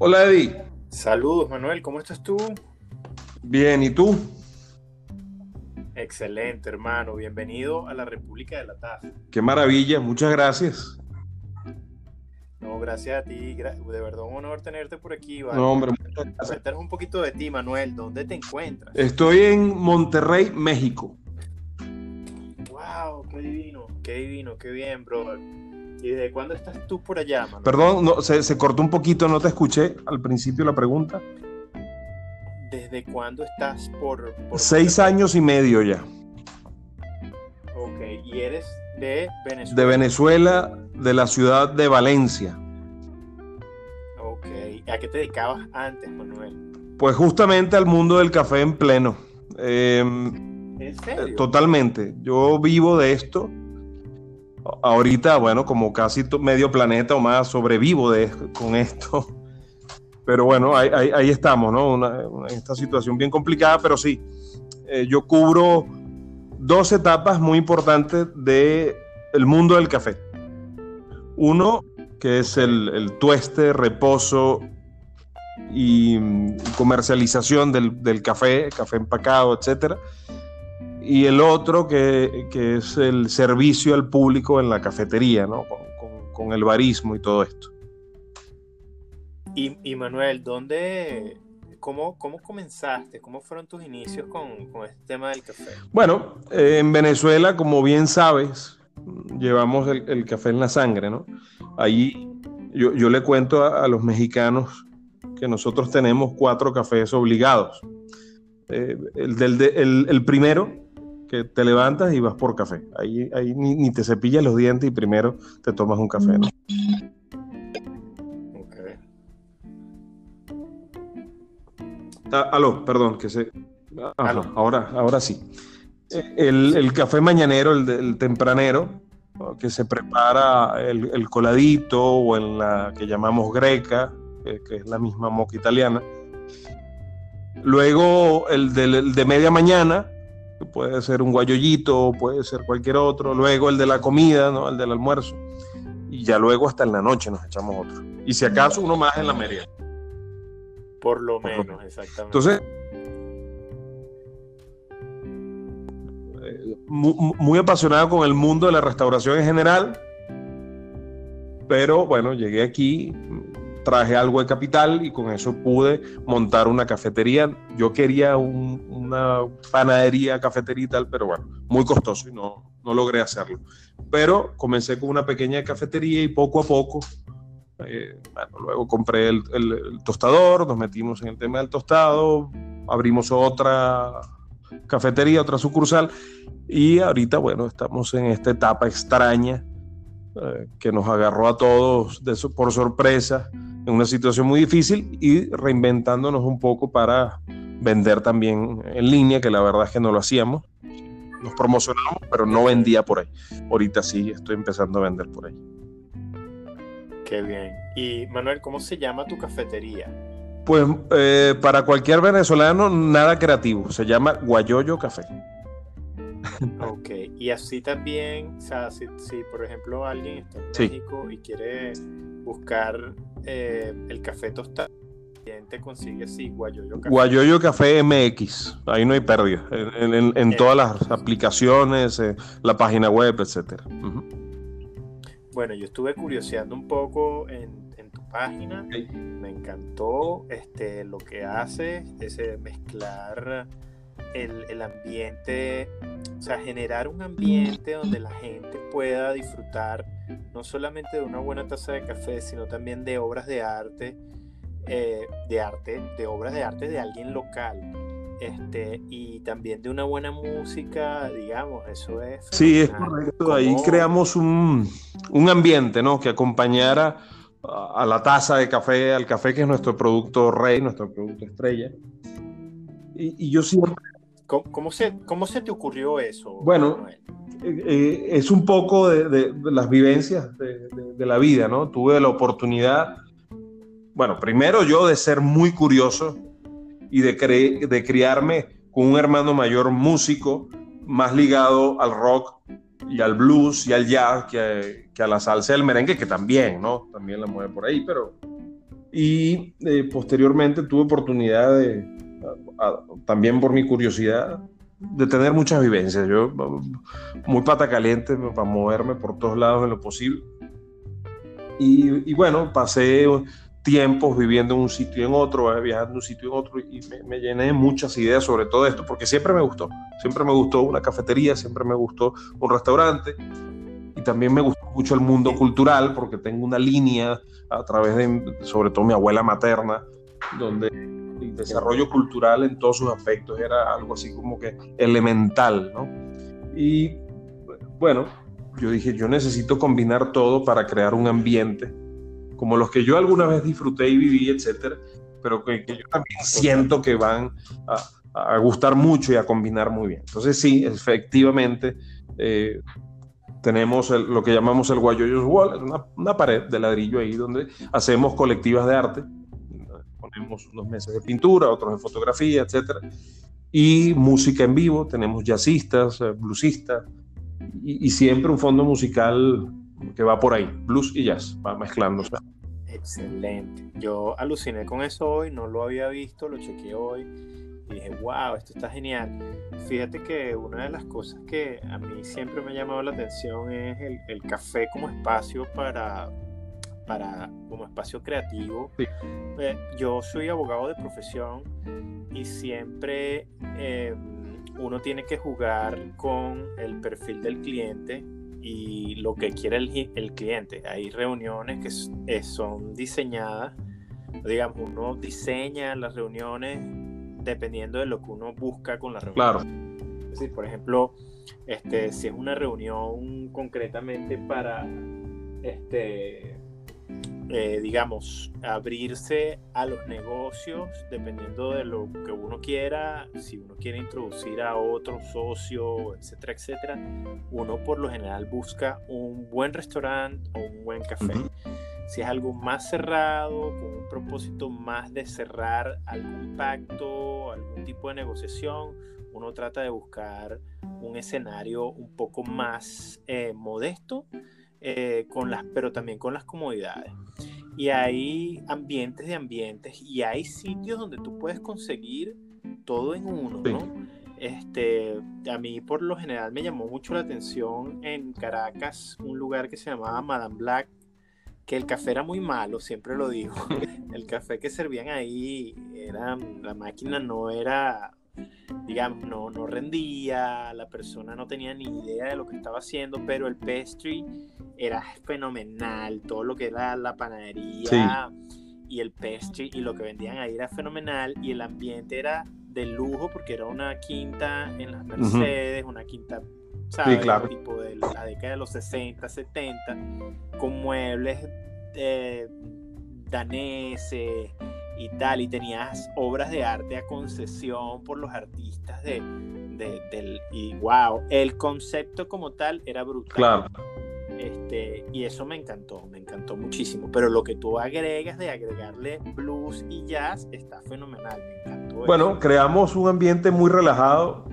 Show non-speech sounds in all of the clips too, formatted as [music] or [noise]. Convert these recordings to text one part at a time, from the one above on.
Hola Eddie. Saludos Manuel, ¿cómo estás tú? Bien, ¿y tú? Excelente, hermano. Bienvenido a la República de la Taza. Qué maravilla, muchas gracias. No, gracias a ti. De verdad, un honor tenerte por aquí. ¿vale? No, hombre, Cuéntanos un poquito de ti, Manuel. ¿Dónde te encuentras? Estoy en Monterrey, México. ¡Wow! ¡Qué divino! ¡Qué divino! ¡Qué bien, brother! ¿Y desde cuándo estás tú por allá, Manuel? Perdón, no, se, se cortó un poquito, no te escuché al principio la pregunta. ¿Desde cuándo estás por...? por Seis años y medio ya. Ok, ¿y eres de Venezuela? De Venezuela, de la ciudad de Valencia. Ok, ¿a qué te dedicabas antes, Manuel? Pues justamente al mundo del café en pleno. Eh, ¿En serio? Totalmente. Yo vivo de esto. Ahorita, bueno, como casi medio planeta o más, sobrevivo de, con esto. Pero bueno, ahí, ahí, ahí estamos, ¿no? Una, una, esta situación bien complicada, pero sí, eh, yo cubro dos etapas muy importantes del el mundo del café. Uno, que es el, el tueste, reposo y, y comercialización del, del, café, café empacado, etcétera. Y el otro, que, que, es el servicio al público en la cafetería, ¿no? Con, con, con el barismo y todo esto. Y, y, Manuel, ¿dónde, cómo, cómo comenzaste? ¿Cómo fueron tus inicios con, con este tema del café? Bueno, eh, en Venezuela, como bien sabes, llevamos el, el, café en la sangre, ¿no? Ahí yo, yo le cuento a, a, los mexicanos que nosotros tenemos cuatro cafés obligados. Eh, el, del, de, el, el, primero, que te levantas y vas por café. Ahí, ahí ni, ni, te cepillas los dientes y primero te tomas un café, ¿no? Ah, aló, perdón, que se. Ajá, ahora, ahora sí. El, el café mañanero, el, el tempranero, que se prepara el, el, coladito o en la que llamamos greca, que, que, es la misma moca italiana. Luego el de, de media mañana, puede ser un guayollito, puede ser cualquier otro. Luego el de la comida, ¿no? el del almuerzo. Y ya luego hasta en la noche nos echamos otro. Y si acaso uno más en la merienda. Por lo menos, Por lo... exactamente. Entonces, eh, muy, muy, apasionado con el mundo de la restauración en general, pero bueno, llegué aquí, traje algo de capital y con eso pude montar una cafetería. Yo quería un, una panadería, cafetería y tal, pero bueno, muy costoso y no, no logré hacerlo. Pero comencé con una pequeña cafetería y poco a poco eh, bueno, luego compré el, el, tostador, nos metimos en el tema del tostado, abrimos otra cafetería, otra sucursal y ahorita, bueno, estamos en esta etapa extraña eh, que nos agarró a todos de, por sorpresa en una situación muy difícil y reinventándonos un poco para vender también en línea, que la verdad es que no lo hacíamos. Nos promocionamos, pero no vendía por ahí. Ahorita sí, estoy empezando a vender por ahí. Qué bien. Y Manuel, ¿cómo se llama tu cafetería? Pues eh, para cualquier venezolano, nada creativo. Se llama Guayoyo Café. Ok, y así también, o sea, si, si por ejemplo alguien está en sí. México y quiere buscar eh, el café tostado, te consigue así, Guayoyo Café. Guayoyo Café MX, ahí no hay pérdida, en, en, en todas las aplicaciones, eh, la página web, etcétera. Uh -huh. Bueno, yo estuve curioseando un poco en, en tu página. Me encantó este, lo que hace, ese mezclar el, el, ambiente, o sea, generar un ambiente donde la gente pueda disfrutar no solamente de una buena taza de café, sino también de obras de arte, eh, de arte, de obras de arte de alguien local este, y también de una buena música, digamos, eso es. Sí, es correcto. Ahí creamos un, un, ambiente, ¿no? Que acompañara a la taza de café, al café que es nuestro producto rey, nuestro producto estrella. Y, y yo siempre... ¿Cómo, ¿Cómo, se, ¿Cómo se te ocurrió eso? Bueno, eh, eh, es un poco de, de, de las vivencias de, de la vida, ¿no? Tuve la oportunidad, bueno, primero yo de ser muy curioso, y de, cre de criarme con un hermano mayor músico más ligado al rock y al blues y al jazz que, que, a la salsa al merengue, que también, ¿no? También la mueve por ahí, pero Y eh, posteriormente tuve oportunidad de, también por mi curiosidad, de tener muchas vivencias. Yo, muy pata caliente para moverme por todos lados en lo posible. Y, bueno, pasé tiempos viviendo en un sitio y en otro, eh, viajando de un sitio en otro, y me, llené de muchas ideas sobre todo esto, porque siempre me gustó, siempre me gustó una cafetería, siempre me gustó un restaurante, y también me gustó mucho el mundo cultural, porque tengo una línea a través de, sobre todo mi abuela materna, donde desarrollo cultural en todos sus aspectos era algo así como que elemental, ¿no? Y bueno, yo dije, yo necesito combinar todo para crear un ambiente como los que yo alguna vez disfruté y viví, etcétera, pero que, yo también siento que van a, gustar mucho y a combinar muy bien. Entonces, sí, efectivamente, eh, tenemos lo que llamamos el Guayoyos Wall, una, una, pared de ladrillo ahí donde hacemos colectivas de arte. Ponemos unos meses de pintura, otros de fotografía, etcétera. Y música en vivo, tenemos jazzistas, eh, bluesistas, y, y siempre un fondo musical que va por ahí, blues y jazz, va mezclándose. Excelente. Yo aluciné con eso hoy, no lo había visto, lo chequeé hoy y dije, wow, esto está genial. Fíjate que una de las cosas que a mí siempre me ha llamado la atención es el, café como espacio para, para como espacio creativo. Eh, yo soy abogado de profesión y siempre eh, uno tiene que jugar con el perfil del cliente y lo que quiere el, el cliente. Hay reuniones que eh, son diseñadas, digamos, uno diseña las reuniones dependiendo de lo que uno busca con la reunión. Claro. Es decir, por ejemplo, este, si es una reunión concretamente para este, eh, digamos, abrirse a los negocios dependiendo de lo que uno quiera, si uno quiere introducir a otro socio, etcétera, etcétera, uno por lo general busca un buen restaurante o un buen café. Si es algo más cerrado, con un propósito más de cerrar algún pacto, algún tipo de negociación, uno trata de buscar un escenario un poco más eh, modesto eh, con las, pero también con las comodidades. Y hay ambientes de ambientes y hay sitios donde tú puedes conseguir todo en uno, ¿no? Este, a mí por lo general me llamó mucho la atención en Caracas un lugar que se llamaba Madame Black, que el café era muy malo, siempre lo digo. [laughs] El café que servían ahí era, la máquina no era digamos, no, no rendía, la persona no tenía ni idea de lo que estaba haciendo, pero el pastry era fenomenal, todo lo que era la panadería y el pastry y lo que vendían ahí era fenomenal y el ambiente era de lujo porque era una quinta en las Mercedes, una quinta ¿sabes? claro. tipo de la década de los 60, 70, con muebles eh, daneses, y tal, y tenías obras de arte a concesión por los artistas de, del, y wow, el concepto como tal era brutal. Claro. Este, y eso me encantó, me encantó muchísimo. Pero lo que tú agregas de agregarle blues y jazz está fenomenal, me encantó. Bueno, creamos un ambiente muy relajado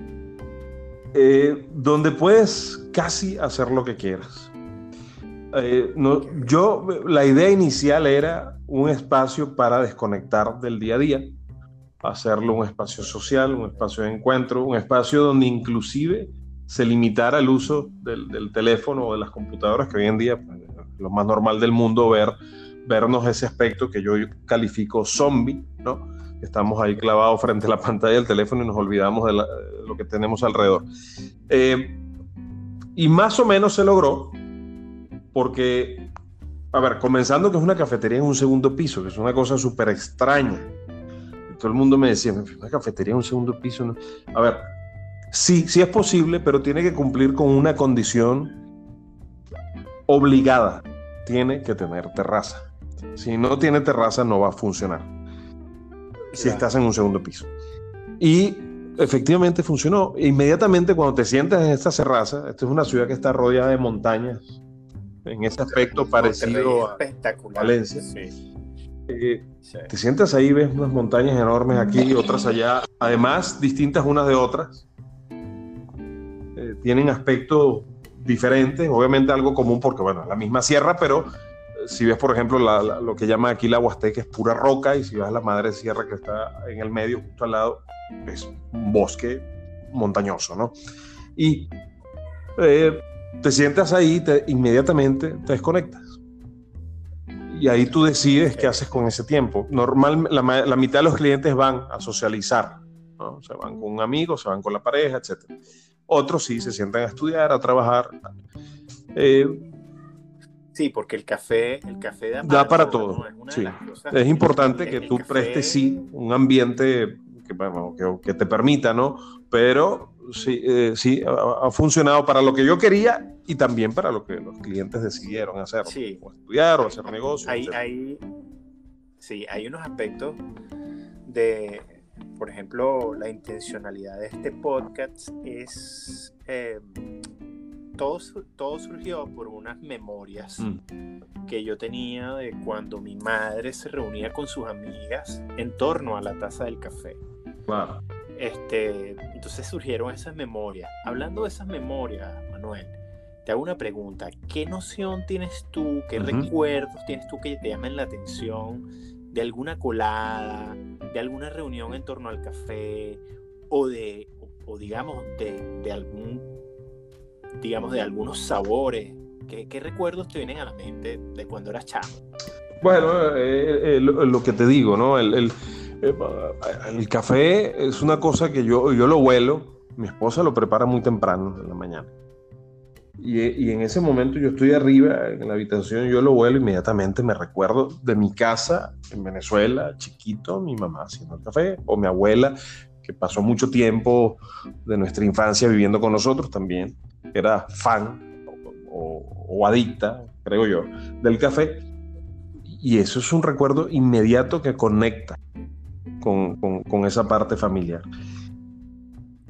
eh, donde puedes casi hacer lo que quieras. Eh, no, yo, la idea inicial era un espacio para desconectar del día a día, hacerlo un espacio social, un espacio de encuentro, un espacio donde inclusive se limitara el uso del, teléfono o de las computadoras, que hoy en día pues, es lo más normal del mundo ver, vernos ese aspecto que yo califico zombie, ¿no? Estamos ahí clavados frente a la pantalla del teléfono y nos olvidamos de, lo que tenemos alrededor. Eh, y más o menos se logró, porque, a ver, comenzando que es una cafetería en un segundo piso, que es una cosa súper extraña. todo el mundo me decía, una cafetería en un segundo piso. ¿no? A ver, sí, sí es posible, pero tiene que cumplir con una condición obligada. Tiene que tener terraza. Si no tiene terraza, no va a funcionar. Si estás en un segundo piso. Y efectivamente funcionó. Inmediatamente cuando te sientas en esta terraza, esta es una ciudad que está rodeada de montañas, en ese aspecto parecido a Valencia. Eh, te sientas ahí, ves unas montañas enormes aquí y otras allá, además distintas unas de otras. Eh, tienen aspectos diferentes, obviamente algo común porque, bueno, la misma sierra, pero si ves, por ejemplo, lo que llaman aquí la Huasteca es pura roca, y si vas a la Madre Sierra que está en el medio, justo al lado, es un bosque montañoso, ¿no? Y eh, te sientas ahí, te, inmediatamente te desconectas. Y ahí tú decides qué haces con ese tiempo. Normal, la, mitad de los clientes van a socializar, ¿no? Se van con un amigo, se van con la pareja, etc. Otros sí se sientan a estudiar, a trabajar. Eh, sí, porque el café, el café da, para todo. Es, importante que tú prestes sí un ambiente que, que, te permita, ¿no? Pero sí, eh, sí ha, funcionado para lo que yo quería y también para lo que los clientes decidieron hacer, o estudiar o hacer negocios. Hay, sí, hay unos aspectos de, por ejemplo, la intencionalidad de este podcast es... Eh, todo, todo, surgió por unas memorias mm. que yo tenía de cuando mi madre se reunía con sus amigas en torno a la taza del café. Wow. Este, entonces surgieron esas memorias. Hablando de esas memorias, Manuel, te hago una pregunta. ¿Qué noción tienes tú, qué recuerdos tienes tú que te llamen la atención de alguna colada, de alguna reunión en torno al café o de, o, digamos, de, algún, digamos, de algunos sabores? ¿Qué, recuerdos te vienen a la mente de cuando eras chamo? Bueno, eh, eh, lo, que te digo, ¿no? el el café es una cosa que yo, yo lo huelo, mi esposa lo prepara muy temprano en la mañana. Y, y, en ese momento yo estoy arriba en la habitación, yo lo huelo inmediatamente, me recuerdo de mi casa en Venezuela, chiquito, mi mamá haciendo el café, o mi abuela, que pasó mucho tiempo de nuestra infancia viviendo con nosotros también, era fan o, o adicta, creo yo, del café. Y eso es un recuerdo inmediato que conecta con, esa parte familiar.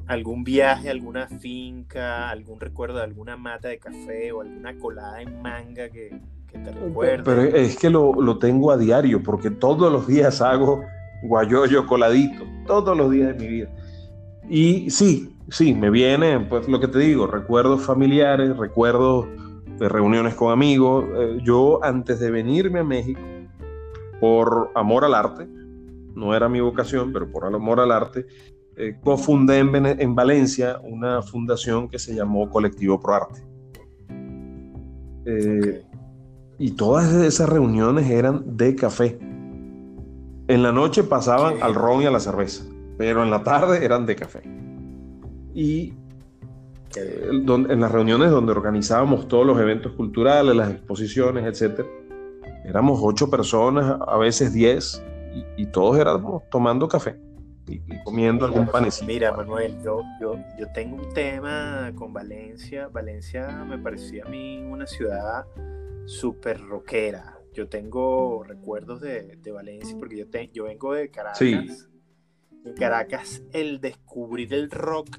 ¿Algún viaje, alguna finca, algún recuerdo de alguna mata de café o alguna colada en manga que, te recuerde? Pero es que lo, tengo a diario porque todos los días hago guayoyo coladito, todos los días de mi vida. Y sí, sí, me viene, pues lo que te digo, recuerdos familiares, recuerdos de reuniones con amigos. Eh, yo antes de venirme a México, por amor al arte, no era mi vocación, pero por amor al arte, eh, cofundé en, Valencia una fundación que se llamó Colectivo Pro Arte. Eh, y todas esas reuniones eran de café. En la noche pasaban al ron y a la cerveza, pero en la tarde eran de café. Y eh, en las reuniones donde organizábamos todos los eventos culturales, las exposiciones, etc., éramos ocho personas, a veces diez, y, todos éramos tomando café y, comiendo algún panecito. Mira, Manuel, yo, yo, yo tengo un tema con Valencia. Valencia me parecía a mí una ciudad súper rockera. Yo tengo recuerdos de, de Valencia porque yo, yo vengo de Caracas. Sí. En Caracas, el descubrir el rock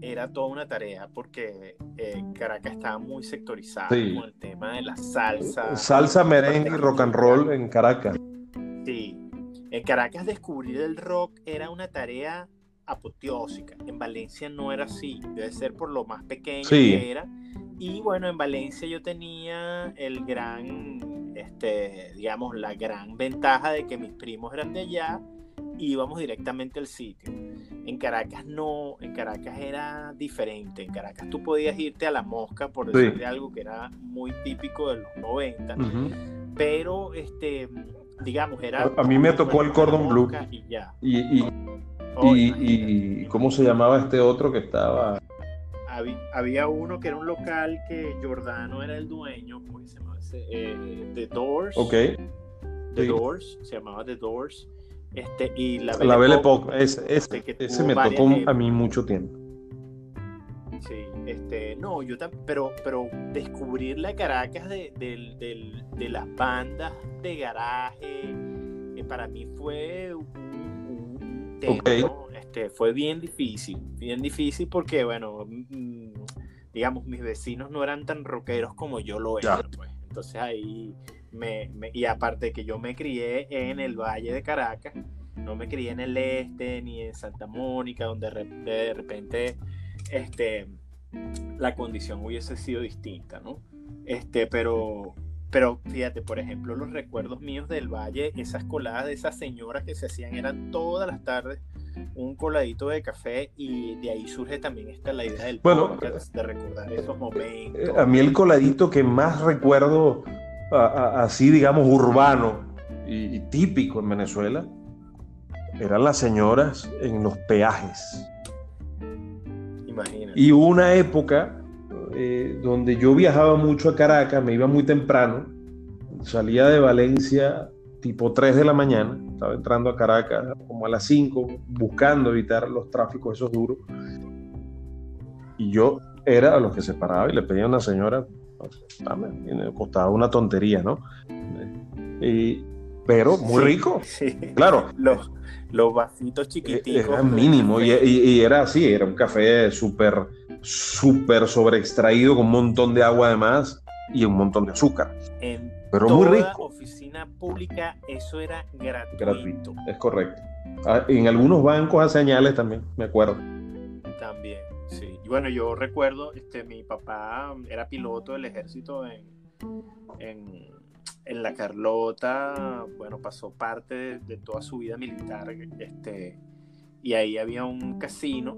era toda una tarea porque eh, Caracas estaba muy sectorizado con el tema de la salsa. Salsa, merengue y rock and roll en Caracas. Sí, en Caracas descubrir el rock era una tarea apoteósica. En Valencia no era así. Debe ser por lo más pequeño que era. Y bueno, en Valencia yo tenía el gran, este, digamos, la gran ventaja de que mis primos eran de allá y íbamos directamente al sitio. En Caracas no, en Caracas era diferente. En Caracas tú podías irte a la mosca, por decirte algo que era muy típico de los 90. Pero este digamos, era... A, mí me tocó el Cordon Blue. Y, y, ¿cómo se llamaba este otro que estaba? Había, uno que era un local que Giordano era el dueño, ¿cómo se llama eh, The Doors. Ok. The Doors, se llamaba The Doors. Este, y la Belle, Époque, ese, ese me tocó a mí mucho tiempo. Sí, este, no, yo también, pero, pero descubrir la Caracas de, de, las bandas de garaje, eh, para mí fue un, tema, este, fue bien difícil, bien difícil porque, bueno, mm, digamos, mis vecinos no eran tan rockeros como yo lo era, pues. Entonces ahí, me, y aparte que yo me crié en el Valle de Caracas, no me crié en el este ni en Santa Mónica, donde de repente este, la condición hubiese sido distinta, ¿no? Este, pero, pero fíjate, por ejemplo, los recuerdos míos del valle, esas coladas de esas señoras que se hacían eran todas las tardes un coladito de café y de ahí surge también esta la idea del bueno, de recordar esos momentos. A mí el coladito que más recuerdo así, digamos, urbano y, típico en Venezuela eran las señoras en los peajes. Imagínate. Y una época eh, donde yo viajaba mucho a Caracas, me iba muy temprano, salía de Valencia tipo 3 de la mañana, estaba entrando a Caracas como a las 5, buscando evitar los tráficos esos duros. Y yo era a los que se paraba y le pedía a una señora, dame, y me costaba una tontería, ¿no? Y, pero muy rico, sí. claro. Los, los vasitos chiquititos. Era mínimo y, y, era así, era un café súper, súper sobre extraído con un montón de agua además y un montón de azúcar. En pero toda muy rico. oficina pública eso era gratuito. Gratuito, es correcto. Ah, En algunos bancos hace señales también, me acuerdo. También, sí. Y bueno, yo recuerdo, este, mi papá era piloto del ejército en, en, en La Carlota, bueno, pasó parte de, de toda su vida militar, este, y ahí había un casino,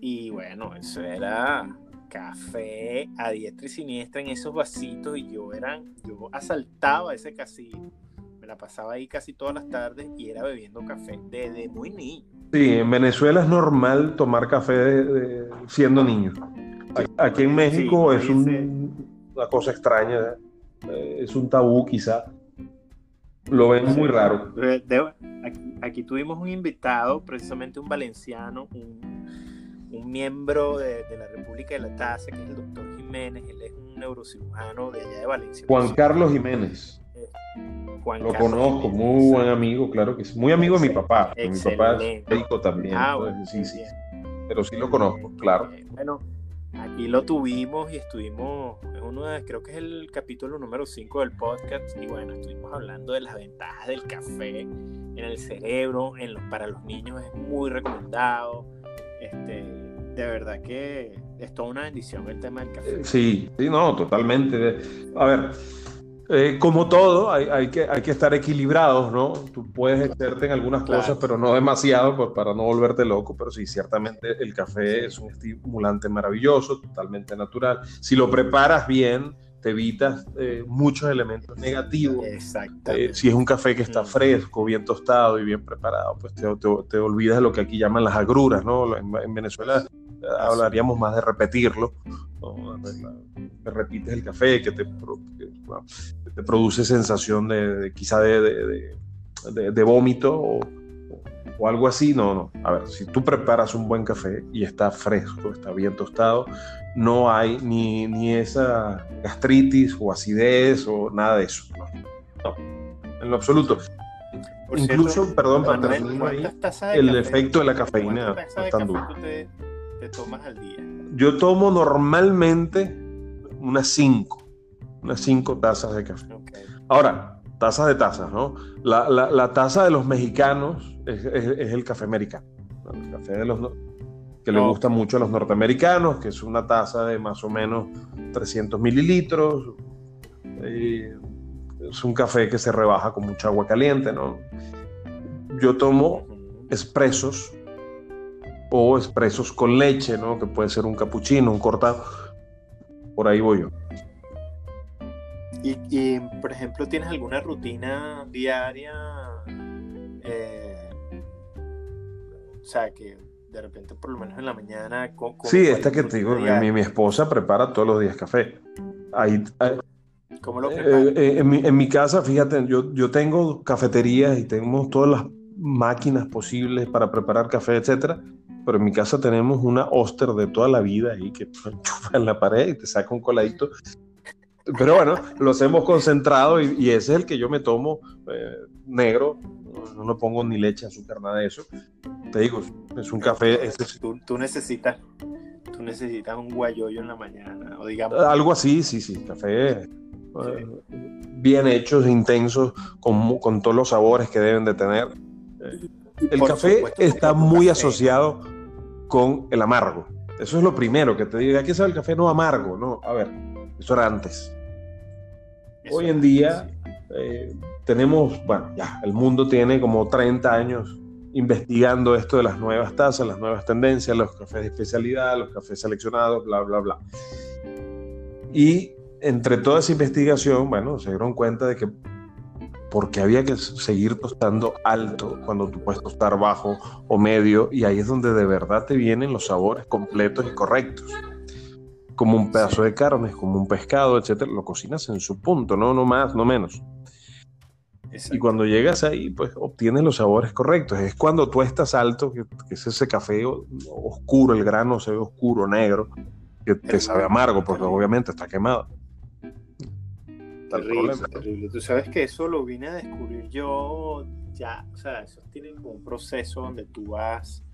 y bueno, eso era café a diestra y siniestra en esos vasitos y yo eran, yo asaltaba ese casino, me la pasaba ahí casi todas las tardes y era bebiendo café desde muy niño. Sí, en Venezuela es normal tomar café de- de- siendo niño. Aquí en México Sí, es un- una cosa extraña, eh, es un tabú quizá. Lo ven muy raro. De- de- aquí, aquí tuvimos un invitado, precisamente un valenciano, un, un miembro de, de la República de la Taza, que es el doctor Jiménez, él es un neurocirujano de allá de Valencia. Juan Carlos Jiménez, Juan lo Carlos conozco, Jiménez, muy buen amigo, claro que sí. Muy amigo de mi papá, mi papá es médico también. Ah, entonces, sí, sí, pero sí lo conozco, claro. Eh, Bueno, aquí lo tuvimos y estuvimos, es uno de, creo que es el capítulo número 5 del podcast, y bueno, estuvimos hablando de las ventajas del café en el cerebro, en los, para los niños es muy recomendado. Este, de verdad que es toda una bendición el tema del café. Sí, sí, no, totalmente. A ver, eh, como todo, hay, hay que, hay que estar equilibrados, ¿no? Tú puedes excederte en algunas Claro. cosas, pero no demasiado pues, para no volverte loco. Pero sí, ciertamente el café es un estimulante maravilloso, totalmente natural. Si lo preparas bien, te evitas eh, muchos elementos negativos. Eh, si es un café que está Mm. fresco, bien tostado y bien preparado, pues te, te- te olvidas de lo que aquí llaman las agruras, ¿no? En, en Venezuela eh, hablaríamos más de repetirlo, ¿no? Repites el café, que te, te produce sensación de, de quizá de, vómito o, o algo así. No, no. A ver, si tú preparas un buen café y está fresco, está bien tostado, no hay ni, ni esa gastritis o acidez o nada de eso. No, no, en lo absoluto. Por Incluso, cierto, perdón, para terminar ahí, ¿cuántas tazas de el café- efecto de la cafeína ¿cuántas no tazas es tan duro. te, te tomas al día? Yo tomo normalmente unas 5, unas 5 tazas de café. Ok. Ahora, tazas de tazas, ¿no? La, la- la taza de los mexicanos es, es- es el café americano. ¿no? El café de los que le gusta mucho a los norteamericanos, que es una taza de más o menos 300 mililitros. Eh, es un café que se rebaja con mucha agua caliente, ¿no? Yo tomo expresos o expresos con leche, ¿no? Que puede ser un capuchino, un cortado. Por ahí voy yo. Y, y, por ejemplo, ¿tienes alguna rutina diaria? Eh, o sea, que de repente, por lo menos en la mañana. co- co- Sí, ¿cuál esta es que te digo, mi, mi esposa prepara todos los días café. Ahí, eh, ¿Cómo lo eh, eh, en, mi, en mi casa, fíjate, yo, yo tengo cafeterías y tenemos todas las máquinas posibles para preparar café, etcétera. Pero en mi casa tenemos una Oster de toda la vida ahí que [laughs] chupa en la pared y te saca un coladito. Pero bueno, los hemos concentrado y, y ese es el que yo me tomo eh, negro. No le pongo ni leche, azúcar, nada de eso. Te digo, es un café, es- Tú, tú necesitas, tú necesitas un guayoyo en la mañana, o digamos. algo así, sí, sí, café eh, bien hechos, intensos, con, con todos los sabores que deben de tener. El Por café supuesto está muy café- asociado con el amargo. Eso es lo primero que te diga. Aquí sabe el café no amargo, ¿no? A ver, eso era antes. Hoy en día eh, tenemos, bueno, ya, el mundo tiene como 30 años investigando esto de las nuevas tazas, las nuevas tendencias, los cafés de especialidad, los cafés seleccionados, bla, bla, bla. Y entre toda esa investigación, bueno, se dieron cuenta de que porque había que seguir tostando alto cuando tú puedes tostar bajo o medio y ahí es donde de verdad te vienen los sabores completos y correctos. Como un pedazo de carne, como un pescado, etcétera, lo cocinas en su punto, no, no más, no menos. Y cuando llegas ahí, pues obtienes los sabores correctos. Es cuando tú estás alto, que, es ese café oscuro, el grano se ve oscuro, negro, que te sabe amargo, porque obviamente está quemado. Terrible, terrible. Tú sabes que eso lo vine a descubrir yo ya, o sea, eso tiene como un proceso donde tú vas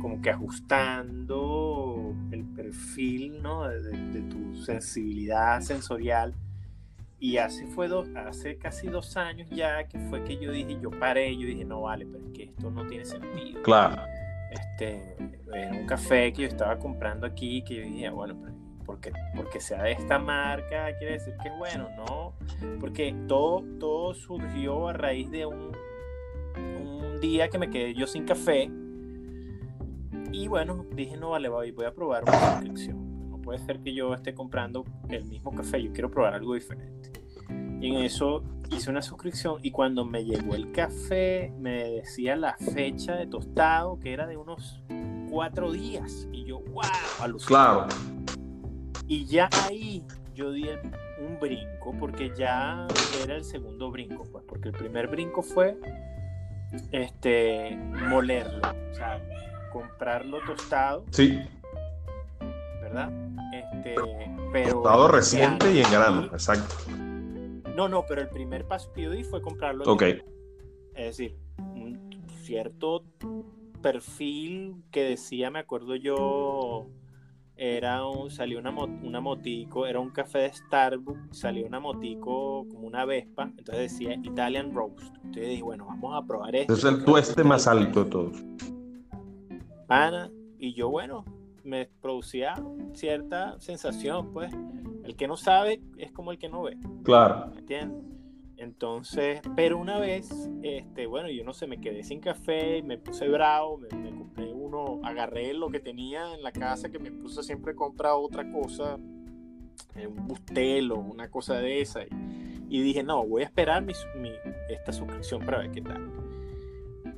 como que ajustando el perfil, ¿no? de tu sensibilidad sensorial y hace, fue dos, hace casi dos años ya que fue que yo dije, yo paré, yo dije, no vale, pero es que esto no tiene sentido. Claro. Este, era un café que yo estaba comprando aquí que yo dije, bueno, pero porque, porque sea de esta marca, quiere decir que es bueno, ¿no? Porque todo, todo surgió a raíz de un, un día que me quedé yo sin café. Y bueno, dije, no vale, voy, voy a probar una suscripción. No puede ser que yo esté comprando el mismo café, yo quiero probar algo diferente. Y en eso hice una suscripción y cuando me llegó el café me decía la fecha de tostado que era de unos cuatro días. Y yo, wow, alucinante. Claro. Y ya ahí yo di un brinco porque ya era el segundo brinco, pues, porque el primer brinco fue este molerlo, o sea, comprarlo tostado. Sí. ¿Verdad? Este, pero tostado reciente y en grano, exacto. No, no, pero el primer paso que yo di fue comprarlo. Ok. Es decir, un cierto perfil que decía, me acuerdo yo, era un, salió una, una motico, era un café de Starbucks, salió una motico como una Vespa, entonces decía Italian Roast. Entonces dije, bueno, vamos a probar esto. Es el tueste más alto de todos. Ana, y yo, bueno, me producía cierta sensación, pues. El que no sabe es como el que no ve. Claro. ¿Entiendes? Entonces, pero una vez, este, bueno, yo no sé, me quedé sin café, me puse bravo, me, compré uno, agarré lo que tenía en la casa, que me puse siempre a comprar otra cosa, eh, un bustelo, una cosa de esa, y, dije, no, voy a esperar mi, esta suscripción para ver qué tal.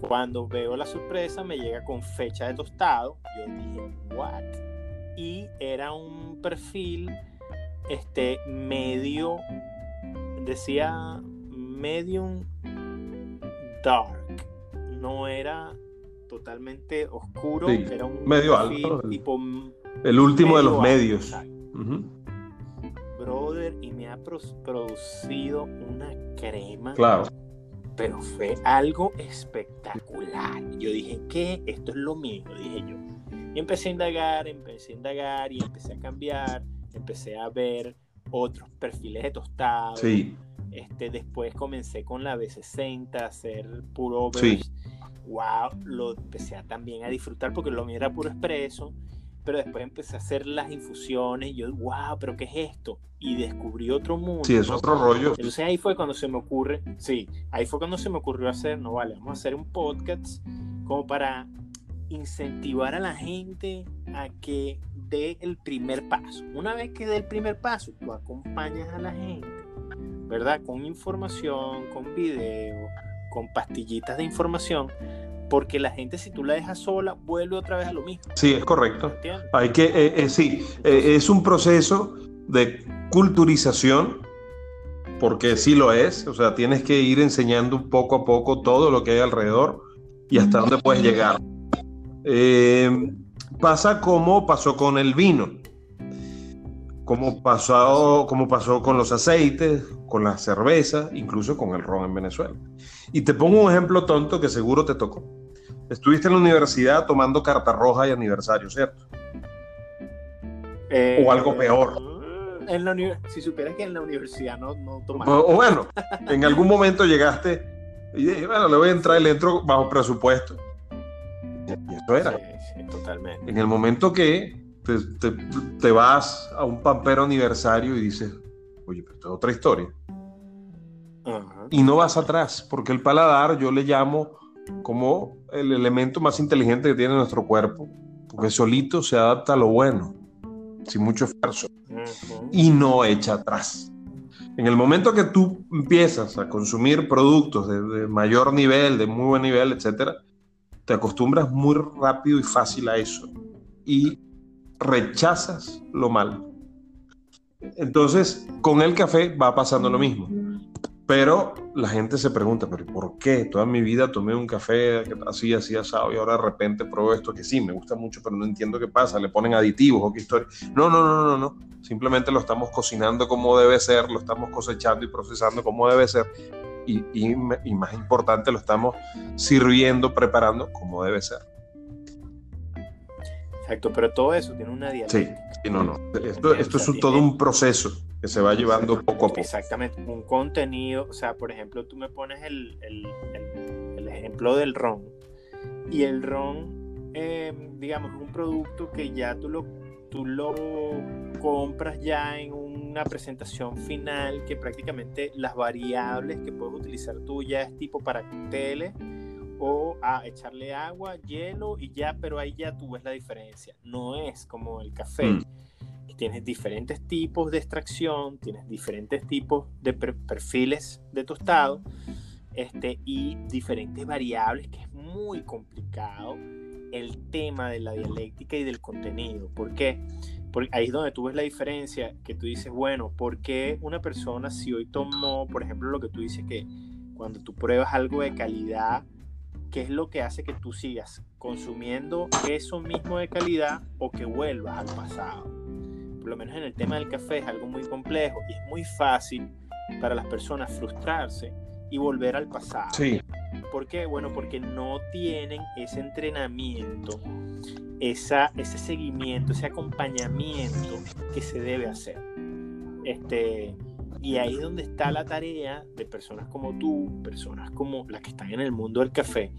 Cuando veo la sorpresa, me llega con fecha de tostado. Yo dije, ¿what? Y era un perfil este, medio, decía medium dark. No era totalmente oscuro, era un medio alto. Tipo, el último de los medios. Brother, y me ha producido una crema. Claro pero fue algo espectacular. Yo dije, ¿qué? Esto es lo mío, dije yo. Y empecé a indagar, empecé a indagar y empecé a cambiar, empecé a ver otros perfiles de tostado. Sí. Este, después comencé con la B60 a hacer puro sí. Wow, lo empecé a, también a disfrutar porque lo mío era puro expreso pero después empecé a hacer las infusiones y yo, wow, pero ¿qué es esto? Y descubrí otro mundo. Sí, es otro rollo. Entonces ahí fue cuando se me ocurre, sí, ahí fue cuando se me ocurrió hacer, no vale, vamos a hacer un podcast como para incentivar a la gente a que dé el primer paso. Una vez que dé el primer paso, tú acompañas a la gente, ¿verdad? Con información, con video, con pastillitas de información porque la gente si tú la dejas sola vuelve otra vez a lo mismo. Sí, es correcto. Hay que, eh, eh, sí, eh, es un proceso de culturización, porque sí lo es, o sea, tienes que ir enseñando poco a poco todo lo que hay alrededor y hasta dónde puedes llegar. pasa como pasó con el vino, como pasó, como pasó con los aceites, con la cerveza, incluso con el ron en Venezuela. Y te pongo un ejemplo tonto que seguro te tocó. Estuviste en la universidad tomando carta roja y aniversario, ¿cierto? Eh, o algo peor. En la si supieras que en la universidad no, no tomaba. O, bueno, en algún momento llegaste y dije, bueno, le voy a entrar y le entro bajo presupuesto. Y eso era. Sí, totalmente. En el momento que te, te, vas a un pampero aniversario y dices, oye, pero esto es otra historia. y no vas atrás, porque el paladar yo le llamo como el elemento más inteligente que tiene nuestro cuerpo, porque solito se adapta a lo bueno, sin mucho esfuerzo, y no echa atrás. En el momento que tú empiezas a consumir productos de, mayor nivel, de muy buen nivel, etcétera, te acostumbras muy rápido y fácil a eso y rechazas lo malo. Entonces, con el café va pasando lo mismo. Pero la gente se pregunta, ¿pero por qué? Toda mi vida tomé un café así, así, asado y ahora de repente pruebo esto que sí, me gusta mucho, pero no entiendo qué pasa, le ponen aditivos o qué historia. No, no, no, no, no. Simplemente lo estamos cocinando como debe ser, lo estamos cosechando y procesando como debe ser. Y, y, y más importante, lo estamos sirviendo, preparando como debe ser. Exacto, pero todo eso tiene una dialéctica. Sí, no, no. Esto, esto es todo un proceso que se va llevando poco a poco. Exactamente, un contenido, o sea, por ejemplo, tú me pones el, el, el, ejemplo del ron, y el ron, eh, digamos, es un producto que ya tú lo, tú lo compras ya en una presentación final, que prácticamente las variables que puedes utilizar tú ya es tipo para cócteles o a echarle agua, hielo y ya, pero ahí ya tú ves la diferencia. No es como el café. Mm. Tienes diferentes tipos de extracción, tienes diferentes tipos de perfiles de tostado este, y diferentes variables que es muy complicado el tema de la dialéctica y del contenido. ¿Por qué? Porque ahí es donde tú ves la diferencia, que tú dices, bueno, ¿por qué una persona si hoy tomó, por ejemplo, lo que tú dices que cuando tú pruebas algo de calidad, qué es lo que hace que tú sigas consumiendo eso mismo de calidad o que vuelvas al pasado. Por lo menos en el tema del café es algo muy complejo y es muy fácil para las personas frustrarse y volver al pasado. Sí. ¿Por qué? Bueno, porque no tienen ese entrenamiento, esa, ese seguimiento, ese acompañamiento que se debe hacer. Este, y ahí es donde está la tarea de personas como tú, personas como las que están en el mundo del café,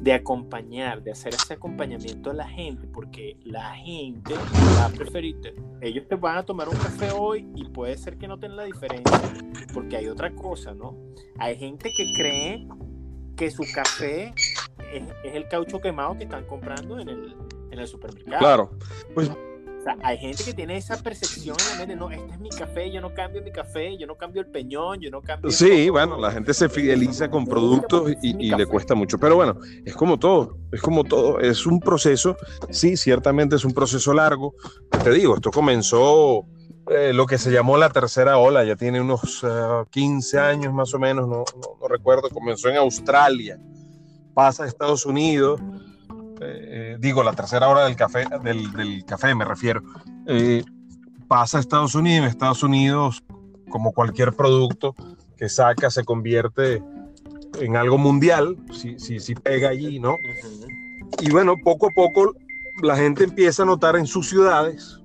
de acompañar, de hacer ese acompañamiento a la gente, porque la gente va a preferir, ellos te van a tomar un café hoy y puede ser que noten la diferencia, porque hay otra cosa, ¿no? Hay gente que cree que su café es, el caucho quemado que están comprando en el, en el supermercado. Claro, pues hay gente que tiene esa percepción en la mente, no, este es mi café, yo no cambio mi café, yo no cambio el peñón, yo no cambio... Sí, bueno, la gente se fideliza con productos y, le cuesta mucho, pero bueno, es como todo, es como todo, es un proceso, sí, ciertamente es un proceso largo, te digo, esto comenzó eh, lo que se llamó la tercera ola, ya tiene unos 15 eh, años más o menos, no, no recuerdo, comenzó en Australia, pasa a Estados Unidos eh, digo, la tercera hora del café, del, café me refiero, eh, pasa a Estados Unidos. Estados Unidos, como cualquier producto que saca, se convierte en algo mundial, si, si, si pega allí, ¿no? Y bueno, poco a poco la gente empieza a notar en sus ciudades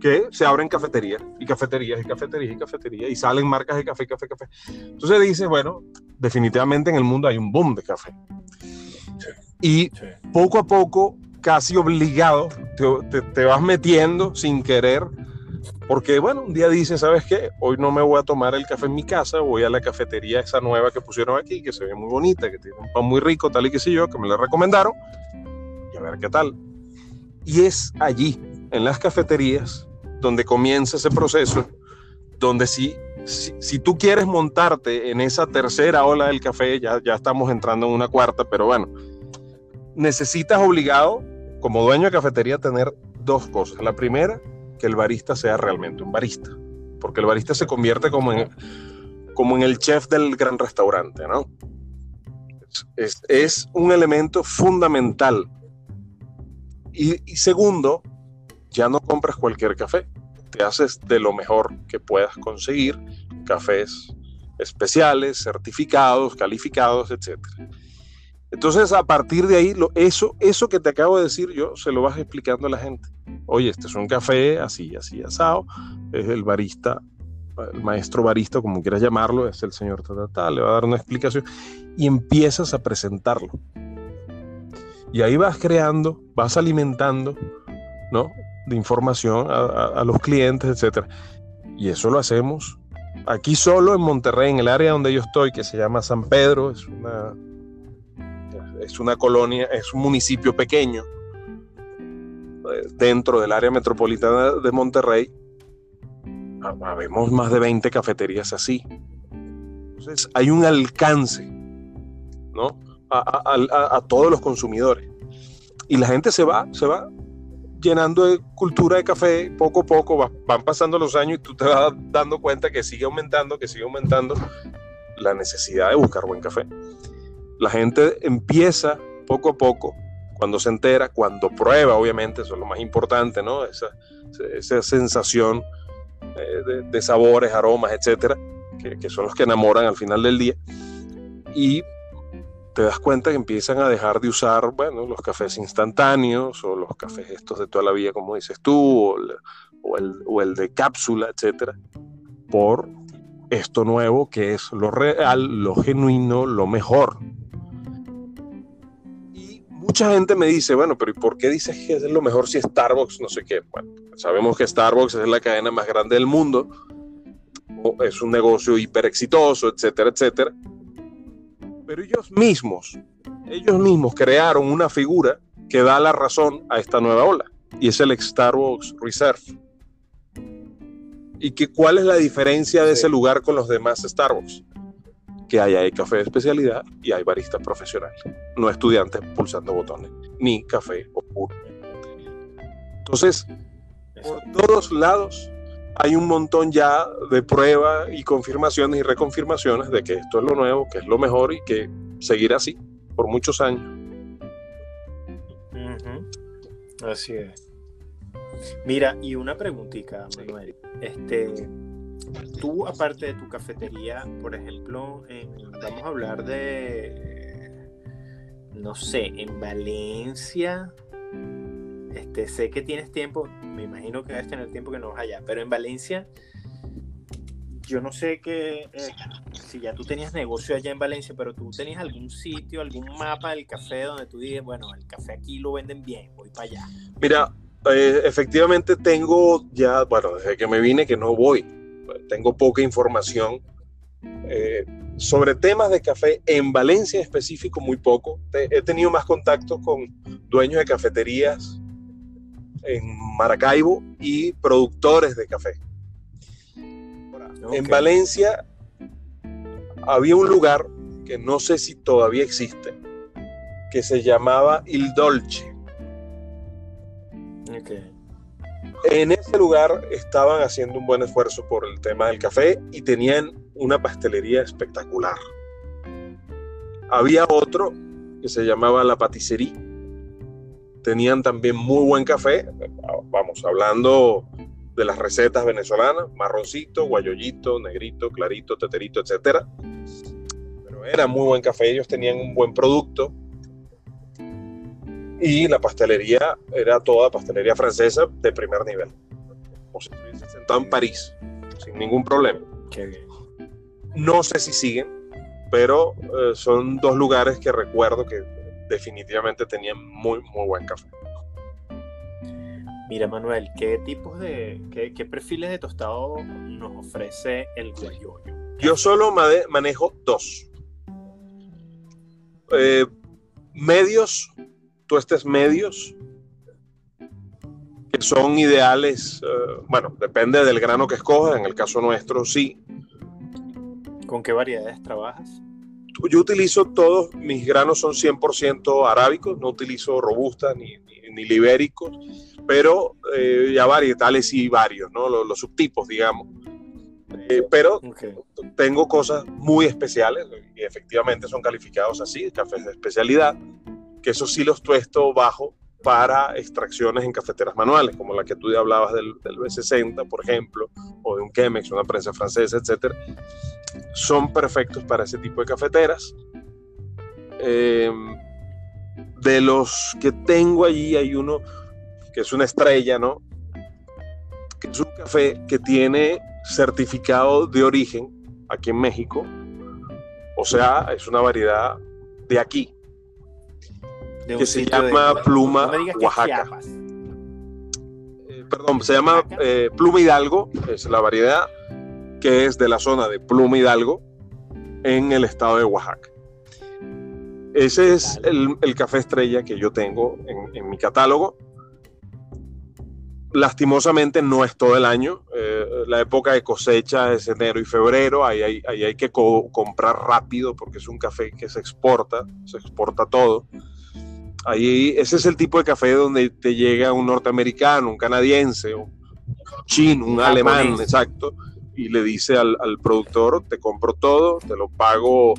que se abren cafeterías y cafeterías y cafeterías y cafeterías y salen marcas de café, café, café. Entonces dice, bueno, definitivamente en el mundo hay un boom de café. Y poco a poco, casi obligado, te, vas metiendo sin querer, porque bueno, un día dices, ¿sabes qué? Hoy no me voy a tomar el café en mi casa, voy a la cafetería esa nueva que pusieron aquí, que se ve muy bonita, que tiene un pan muy rico, tal y que sé yo, que me la recomendaron, y a ver qué tal. Y es allí, en las cafeterías, donde comienza ese proceso, donde si, si, tú quieres montarte en esa tercera ola del café, ya, ya estamos entrando en una cuarta, pero bueno, necesitas obligado, como dueño de cafetería, tener dos cosas. La primera, que el barista sea realmente un barista, porque el barista se convierte como en, el chef del gran restaurante, ¿no? Es, un elemento fundamental. Y, y segundo, ya no compras cualquier café, te haces de lo mejor que puedas conseguir, cafés especiales, certificados, calificados, etcétera. Entonces, a partir de ahí, lo, eso, eso que te acabo de decir yo, se lo vas explicando a la gente. Oye, este es un café así, así, asado. Es el barista, el maestro barista, como quieras llamarlo, es el señor Tata, le va a dar una explicación y empiezas a presentarlo. Y ahí vas creando, vas alimentando, ¿no? De información a, a los clientes, etc. Y eso lo hacemos Aquí solo en Monterrey, en el área donde yo estoy, que se llama San Pedro, es una, es una colonia, es un municipio pequeño eh, dentro del área metropolitana de Monterrey, habemos más de 20 cafeterías así. Entonces hay un alcance ¿no? a, todos los consumidores. Y la gente se va, se va llenando de cultura de café poco a poco, van pasando los años y tú te vas dando cuenta que sigue aumentando, que sigue aumentando la necesidad de buscar buen café. La gente empieza poco a poco, cuando se entera, cuando prueba, obviamente, eso es lo más importante, ¿no? Esa, esa sensación eh, de, sabores, aromas, etcétera, que, son los que enamoran al final del día. Y te das cuenta que empiezan a dejar de usar, bueno, los cafés instantáneos o los cafés estos de toda la vida, como dices tú, o, el, o el, de cápsula, etcétera, por esto nuevo que es lo real, lo genuino, lo mejor. Mucha gente me dice, bueno, pero ¿y por qué dices que es lo mejor si Starbucks no sé qué? Bueno, sabemos que Starbucks es la cadena más grande del mundo, es un negocio hiper exitoso, etcétera, etcétera. Pero ellos mismos, ellos mismos crearon una figura que da la razón a esta nueva ola, y es el Starbucks Reserve. ¿Y que, cuál es la diferencia de ese lugar con los demás Starbucks? Que hay, hay café de especialidad y hay baristas profesionales, no estudiantes pulsando botones, ni café oscuro. Entonces, por todos lados hay un montón ya de pruebas y confirmaciones y reconfirmaciones de que esto es lo nuevo, que es lo mejor y que seguirá así por muchos años. Así es. Mira, y una preguntita, Manuel. Este, tú, aparte de tu cafetería, por ejemplo, vamos a hablar de, no sé, en Valencia, este, sé que tienes tiempo, me imagino que debes tener tiempo que no vas allá, pero en Valencia, yo no sé que, eh, si ya tú tenías negocio allá en Valencia, pero tú tenías algún sitio, algún mapa del café donde tú dices, bueno, el café aquí lo venden bien, voy para allá. Mira, eh, efectivamente tengo ya, bueno, desde que me vine que no voy, tengo poca información. Eh, sobre temas de café en Valencia en específico, muy poco. he tenido más contacto con dueños de cafeterías en Maracaibo y productores de café. En Valencia había un lugar que no sé si todavía existe, que se llamaba Il Dolce. En ese lugar estaban haciendo un buen esfuerzo por el tema del café y tenían una pastelería espectacular. Había otro que se llamaba La Patisserie tenían también muy buen café, vamos, hablando de las recetas venezolanas, marroncito, guayollito, negrito, clarito, teterito, etcétera. Pero era muy buen café, ellos tenían un buen producto. Y la pastelería era toda pastelería francesa de primer nivel. O sea, sentado en París, sin ningún problema. No sé si siguen, pero eh, son dos lugares que recuerdo que definitivamente tenían muy, muy buen café. Mira, Manuel, ¿qué tipos de, qué, perfiles de tostado nos ofrece el guayoyo? Yo solo manejo dos. Eh, medios, tuestes medios, que son ideales, eh, bueno, depende del grano que escojas, en el caso nuestro sí. ¿Con qué variedades trabajas? yo utilizo todos, mis granos son 100% arábicos, no utilizo robustas ni, ni, libéricos, pero eh, ya varietales y varios, ¿no? Los, subtipos, digamos. Eh, pero tengo cosas muy especiales y efectivamente son calificados así, cafés de especialidad, que eso sí los tuesto bajo para extracciones en cafeteras manuales, como la que tú ya hablabas del, del B60, por ejemplo, o de un Chemex, una prensa francesa, etcétera son perfectos para ese tipo de cafeteras. Eh, de los que tengo allí hay uno que es una estrella, ¿no? Que es un café que tiene certificado de origen aquí en México. O sea, es una variedad de aquí. Que se llama Pluma Oaxaca. Eh, perdón, se llama eh, Pluma Hidalgo, es la variedad que es de la zona de Pluma Hidalgo, en el estado de Oaxaca. Ese es el, café estrella que yo tengo en, mi catálogo. Lastimosamente no es todo el año. Eh, la época de cosecha es enero y febrero. Ahí hay, hay que comprar rápido porque es un café que se exporta, se exporta todo. Ahí, ese es el tipo de café donde te llega un norteamericano, un canadiense, un chino, un alemán, exacto, y le dice al, al, productor, te compro todo, te lo pago,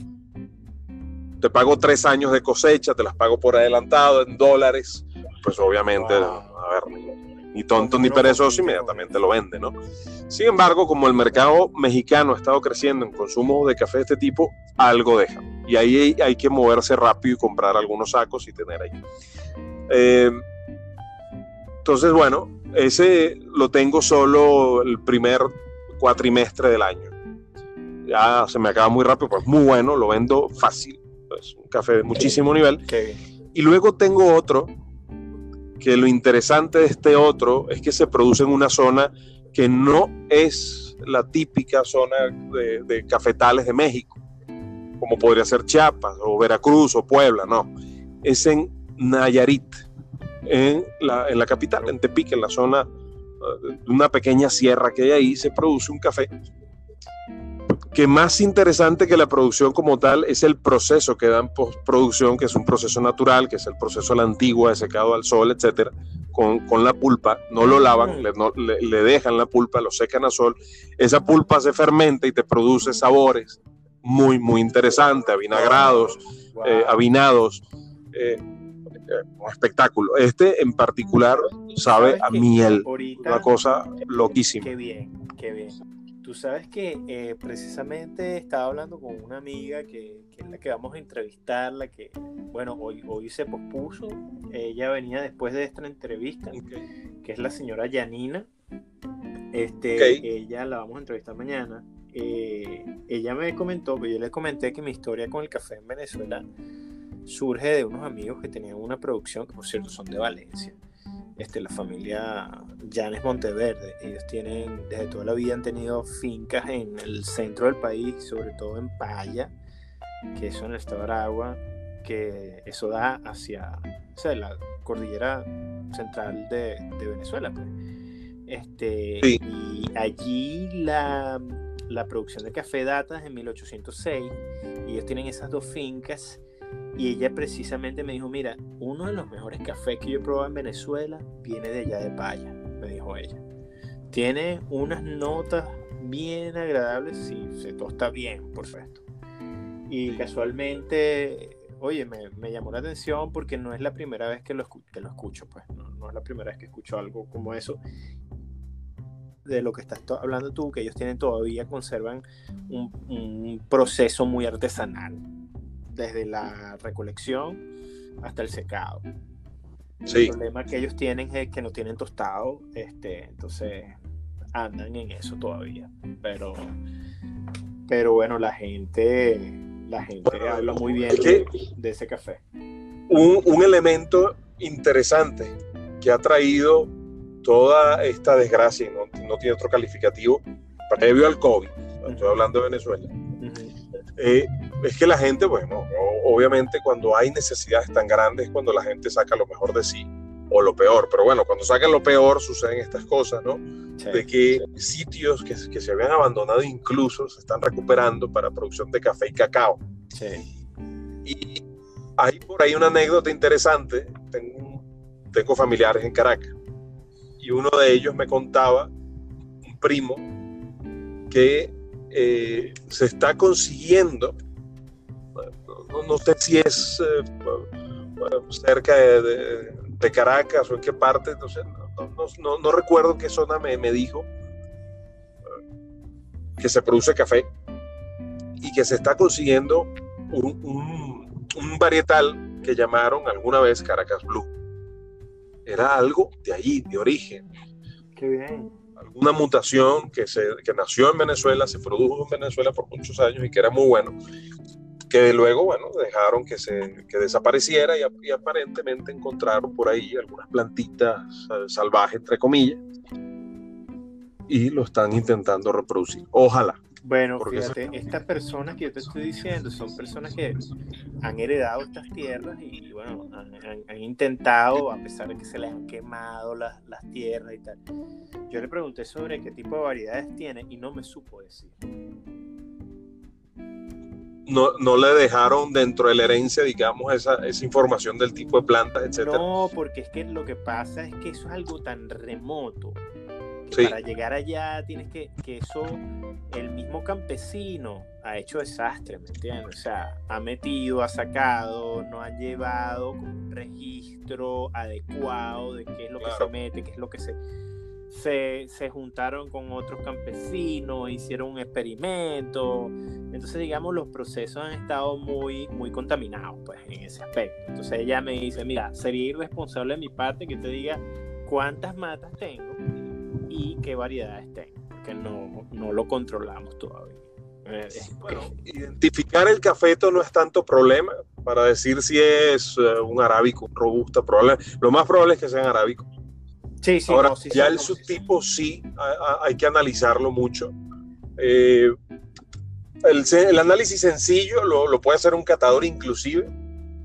te pago tres años de cosecha, te las pago por adelantado en dólares, pues obviamente, a ver, ni tonto ni perezoso, inmediatamente lo vende, ¿no? Sin embargo, como el mercado mexicano ha estado creciendo en consumo de café de este tipo, algo deja. Y ahí hay, que moverse rápido y comprar algunos sacos y tener ahí. Eh, entonces, bueno, ese lo tengo solo el primer cuatrimestre del año. Ya se me acaba muy rápido, pues muy bueno, lo vendo fácil. Es un café de muchísimo nivel. Y luego tengo otro que lo interesante de este otro es que se produce en una zona que no es la típica zona de, cafetales de México, como podría ser Chiapas o Veracruz o Puebla, no. Es en Nayarit, en la, en la capital, en Tepic, en la zona de eh, una pequeña sierra que hay ahí, se produce un café que más interesante que la producción como tal es el proceso que da en postproducción, que es un proceso natural, que es el proceso de la antigua, de secado al sol, etcétera, con, con la pulpa, no lo lavan, le, le, dejan la pulpa, lo secan al sol, esa pulpa se fermenta y te produce sabores muy, muy interesantes, avinagrados, eh, avinados, eh, eh, un espectáculo. Este en particular sabe a miel, una cosa loquísima. Qué bien, qué bien. Tú sabes que eh, precisamente estaba hablando con una amiga que, es la que vamos a entrevistar, la que, bueno, hoy, hoy se pospuso. Ella venía después de esta entrevista, que es la señora Yanina. Este, Ella la vamos a entrevistar mañana. Eh, ella me comentó, yo le comenté que mi historia con el café en Venezuela surge de unos amigos que tenían una producción, que por cierto son de Valencia este, la familia Llanes Monteverde. Ellos tienen, desde toda la vida han tenido fincas en el centro del país, sobre todo en Paya, que eso en el estado de Aragua, que eso da hacia la cordillera central de, Venezuela. Pues. Este, Y allí la, la producción de café data desde 1806 y ellos tienen esas dos fincas y ella precisamente me dijo, mira, uno de los mejores cafés que yo he probado en Venezuela viene de allá de Paya, me dijo ella. Tiene unas notas bien agradables, y se tosta bien, perfecto. Y casualmente, oye, me, llamó la atención porque no es la primera vez que lo, que lo escucho, pues, no, es la primera vez que escucho algo como eso de lo que estás hablando tú, que ellos tienen todavía, conservan un proceso muy artesanal desde la recolección hasta el secado. El problema que ellos tienen es que no tienen tostado, este, entonces andan en eso todavía. Pero, pero bueno, la gente, la gente habla muy bien de, ese café. Un, elemento interesante que ha traído toda esta desgracia, no, no tiene otro calificativo, previo al COVID, estoy hablando de Venezuela, eh, es que la gente, bueno, obviamente cuando hay necesidades tan grandes es cuando la gente saca lo mejor de sí o lo peor, pero bueno, cuando sacan lo peor suceden estas cosas, ¿no? De que sitios que, que, se habían abandonado incluso se están recuperando para producción de café y cacao. Sí. Y hay por ahí una anécdota interesante, tengo, tengo familiares en Caracas, y uno de ellos me contaba, un primo, que eh, se está consiguiendo, no, sé si es eh, cerca de, Caracas o en qué parte, no, no, recuerdo qué zona me, me dijo que se produce café y que se está consiguiendo un, un, varietal que llamaron alguna vez Caracas Blue. Era algo de allí, de origen. Qué bien alguna mutación que, se, que nació en Venezuela, se produjo en Venezuela por muchos años y que era muy bueno, que luego, bueno, dejaron que, se, que desapareciera y, aparentemente encontraron por ahí algunas plantitas salvajes, entre comillas, y lo están intentando reproducir. Ojalá. Bueno, fíjate, estas personas que yo te estoy diciendo son personas que han heredado estas tierras y, bueno, han, intentado, a pesar de que se les han quemado las, las, tierras y tal. Yo le pregunté sobre qué tipo de variedades tiene y no me supo decir. No, no le dejaron dentro de la herencia, digamos, esa, esa información del tipo de plantas, etcétera. No, porque es que lo que pasa es que eso es algo tan remoto para llegar allá tienes que, que eso, el mismo campesino ha hecho desastre, ¿me entiendes? O sea, ha metido, ha sacado, no ha llevado un registro adecuado de qué es lo que se mete, qué es lo que se, se, se, juntaron con otros campesinos, hicieron un experimento. Entonces, digamos, los procesos han estado muy, muy contaminados pues, en ese aspecto. Entonces ella me dice, mira, sería irresponsable de mi parte que te diga cuántas matas tengo y qué variedades tengo, porque no, no lo controlamos todavía. Eh, bueno, identificar el cafeto no es tanto problema para decir si es eh, un arábico, un robusta, probable. Lo más probable es que sean arábicos. Sí, sí, Ahora, ya el subtipo sí, hay que analizarlo mucho. Eh, el, el, análisis sencillo lo, lo, puede hacer un catador inclusive,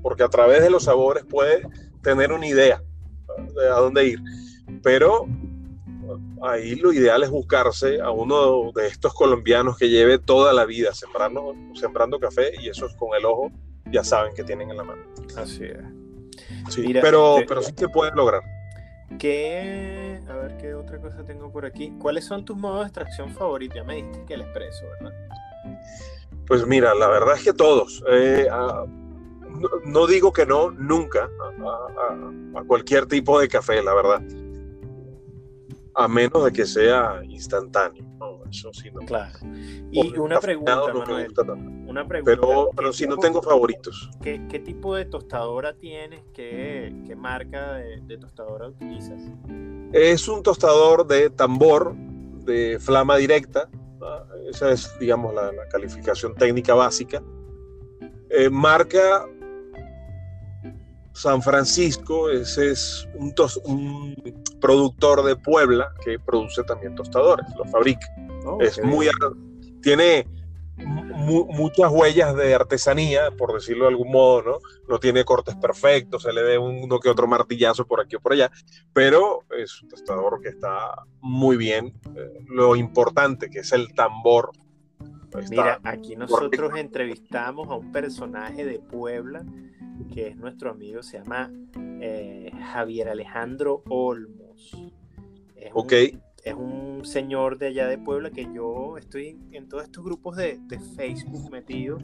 porque a través de los sabores puede tener una idea de a dónde ir. Pero ahí lo ideal es buscarse a uno de estos colombianos que lleve toda la vida sembrando, sembrando café y eso es con el ojo, ya saben que tienen en la mano. Así es. Sí, pero, pero sí se puede lograr. ¿Qué, a ver qué otra cosa tengo por aquí? ¿Cuáles son tus modos de extracción favoritos? Ya me dijiste que el expreso, ¿verdad? Pues mira, la verdad es que todos. Eh, no, digo que no nunca a cualquier tipo de café, la verdad a menos de que sea instantáneo. No, eso sí no. Claro. Y una pregunta, Manuel, una pregunta. Pero, pero sí no tengo favoritos. ¿qué, ¿Qué, tipo de tostadora tienes? ¿Qué, qué marca de, tostadora utilizas? Es un tostador de tambor de flama directa. Esa es, digamos, la, calificación técnica básica. Eh, marca San Francisco, ese es un, un, productor de Puebla que produce también tostadores, los fabrica. Oh, es muy, tiene muchas huellas de artesanía, por decirlo de algún modo, ¿no? No tiene cortes perfectos, se le ve uno que otro martillazo por aquí o por allá, pero es un tostador que está muy bien. Eh, lo importante que es el tambor. Mira, aquí nosotros entrevistamos a un personaje de Puebla que es nuestro amigo, se llama eh, Javier Alejandro Olmos. Es ok. Un, es un señor de allá de Puebla que yo estoy en, todos estos grupos de, de, Facebook metido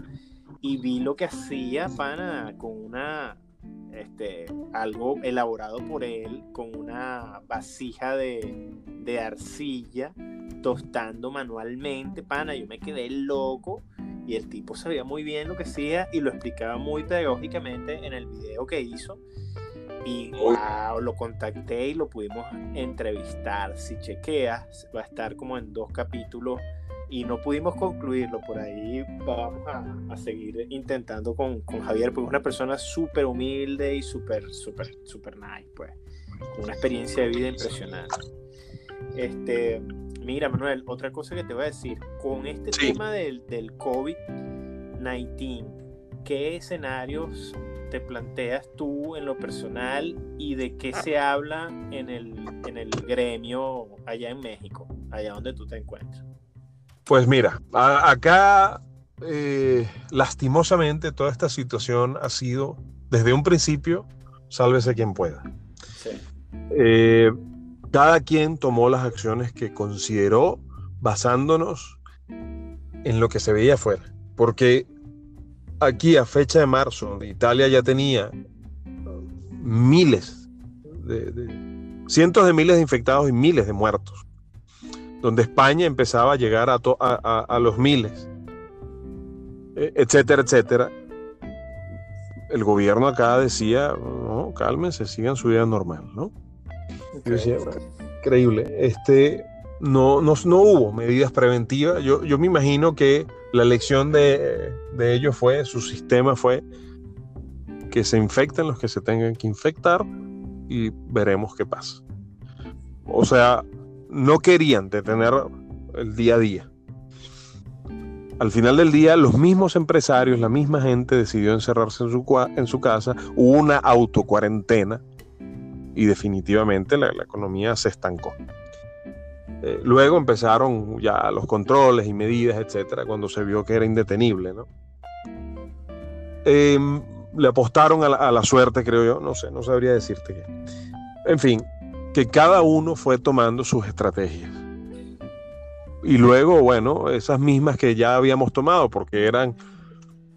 y vi lo que hacía Pana con una, este, algo elaborado por él, con una vasija de, de arcilla, tostando manualmente, Pana. Yo me quedé loco y el tipo sabía muy bien lo que hacía y lo explicaba muy pedagógicamente en el video que hizo. Y wow, lo contacté y lo pudimos entrevistar. Si chequeas, va a estar como en dos capítulos y no pudimos concluirlo. Por ahí vamos a, seguir intentando con, con, Javier, porque es una persona súper humilde y súper, súper, súper nice, pues. Con una experiencia de vida impresionante. Este, Mira, Manuel, otra cosa que te voy a decir, con este tema del, del COVID-19, ¿qué escenarios te planteas tú en lo personal y de qué se habla en el, en el gremio allá en México, allá donde tú te encuentras? Pues mira, acá eh, lastimosamente toda esta situación ha sido desde un principio, sálvese quien pueda. Sí. Eh, cada quien tomó las acciones que consideró basándonos en lo que se veía afuera. Porque aquí a fecha de marzo, Italia ya tenía miles, de, cientos de miles de infectados y miles de muertos, donde España empezaba a llegar a, a, los miles, e, etcétera, etcétera, el gobierno acá decía, no, cálmense, sigan su vida normal, ¿no? increíble. Este, no, no, no, hubo medidas preventivas. Yo, yo me imagino que la elección de, de, ellos fue, su sistema fue que se infecten los que se tengan que infectar y veremos qué pasa. O sea, no querían detener el día a día. Al final del día, los mismos empresarios, la misma gente decidió encerrarse en su, en su casa, hubo una autocuarentena y definitivamente la, economía se estancó. Eh, luego empezaron ya los controles y medidas, etcétera, cuando se vio que era indetenible. ¿no? Em, le apostaron a la, a la, suerte, creo yo, no sé, no sabría decirte qué. En fin, que cada uno fue tomando sus estrategias. Y luego, bueno, esas mismas que ya habíamos tomado, porque eran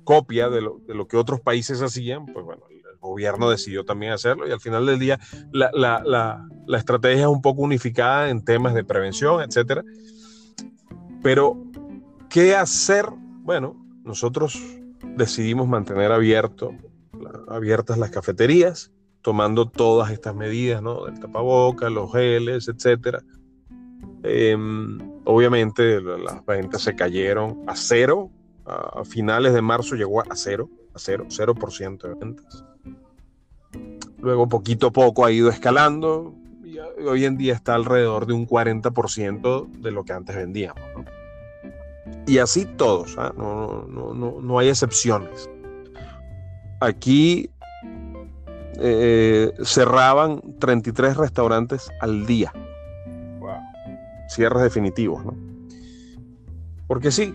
copia de lo, de lo que otros países hacían, pues bueno, el gobierno decidió también hacerlo y al final del día la, la, la, la estrategia es un poco unificada en temas de prevención, etcétera. Pero, ¿qué hacer? Bueno, nosotros decidimos mantener abierto, abiertas las cafeterías, tomando todas estas medidas, ¿no? Del tapaboca, los geles, etcétera. Eh, obviamente las ventas se cayeron a cero. A finales de marzo llegó a cero, a cero, cero por ciento de ventas. Luego poquito a poco ha ido escalando y hoy en día está alrededor de un 40% de lo que antes vendíamos. ¿no? Y así todos, ¿ah? no, no, no, no, hay excepciones. Aquí eh, cerraban 33 restaurantes al día cierres definitivos, ¿no? Porque sí,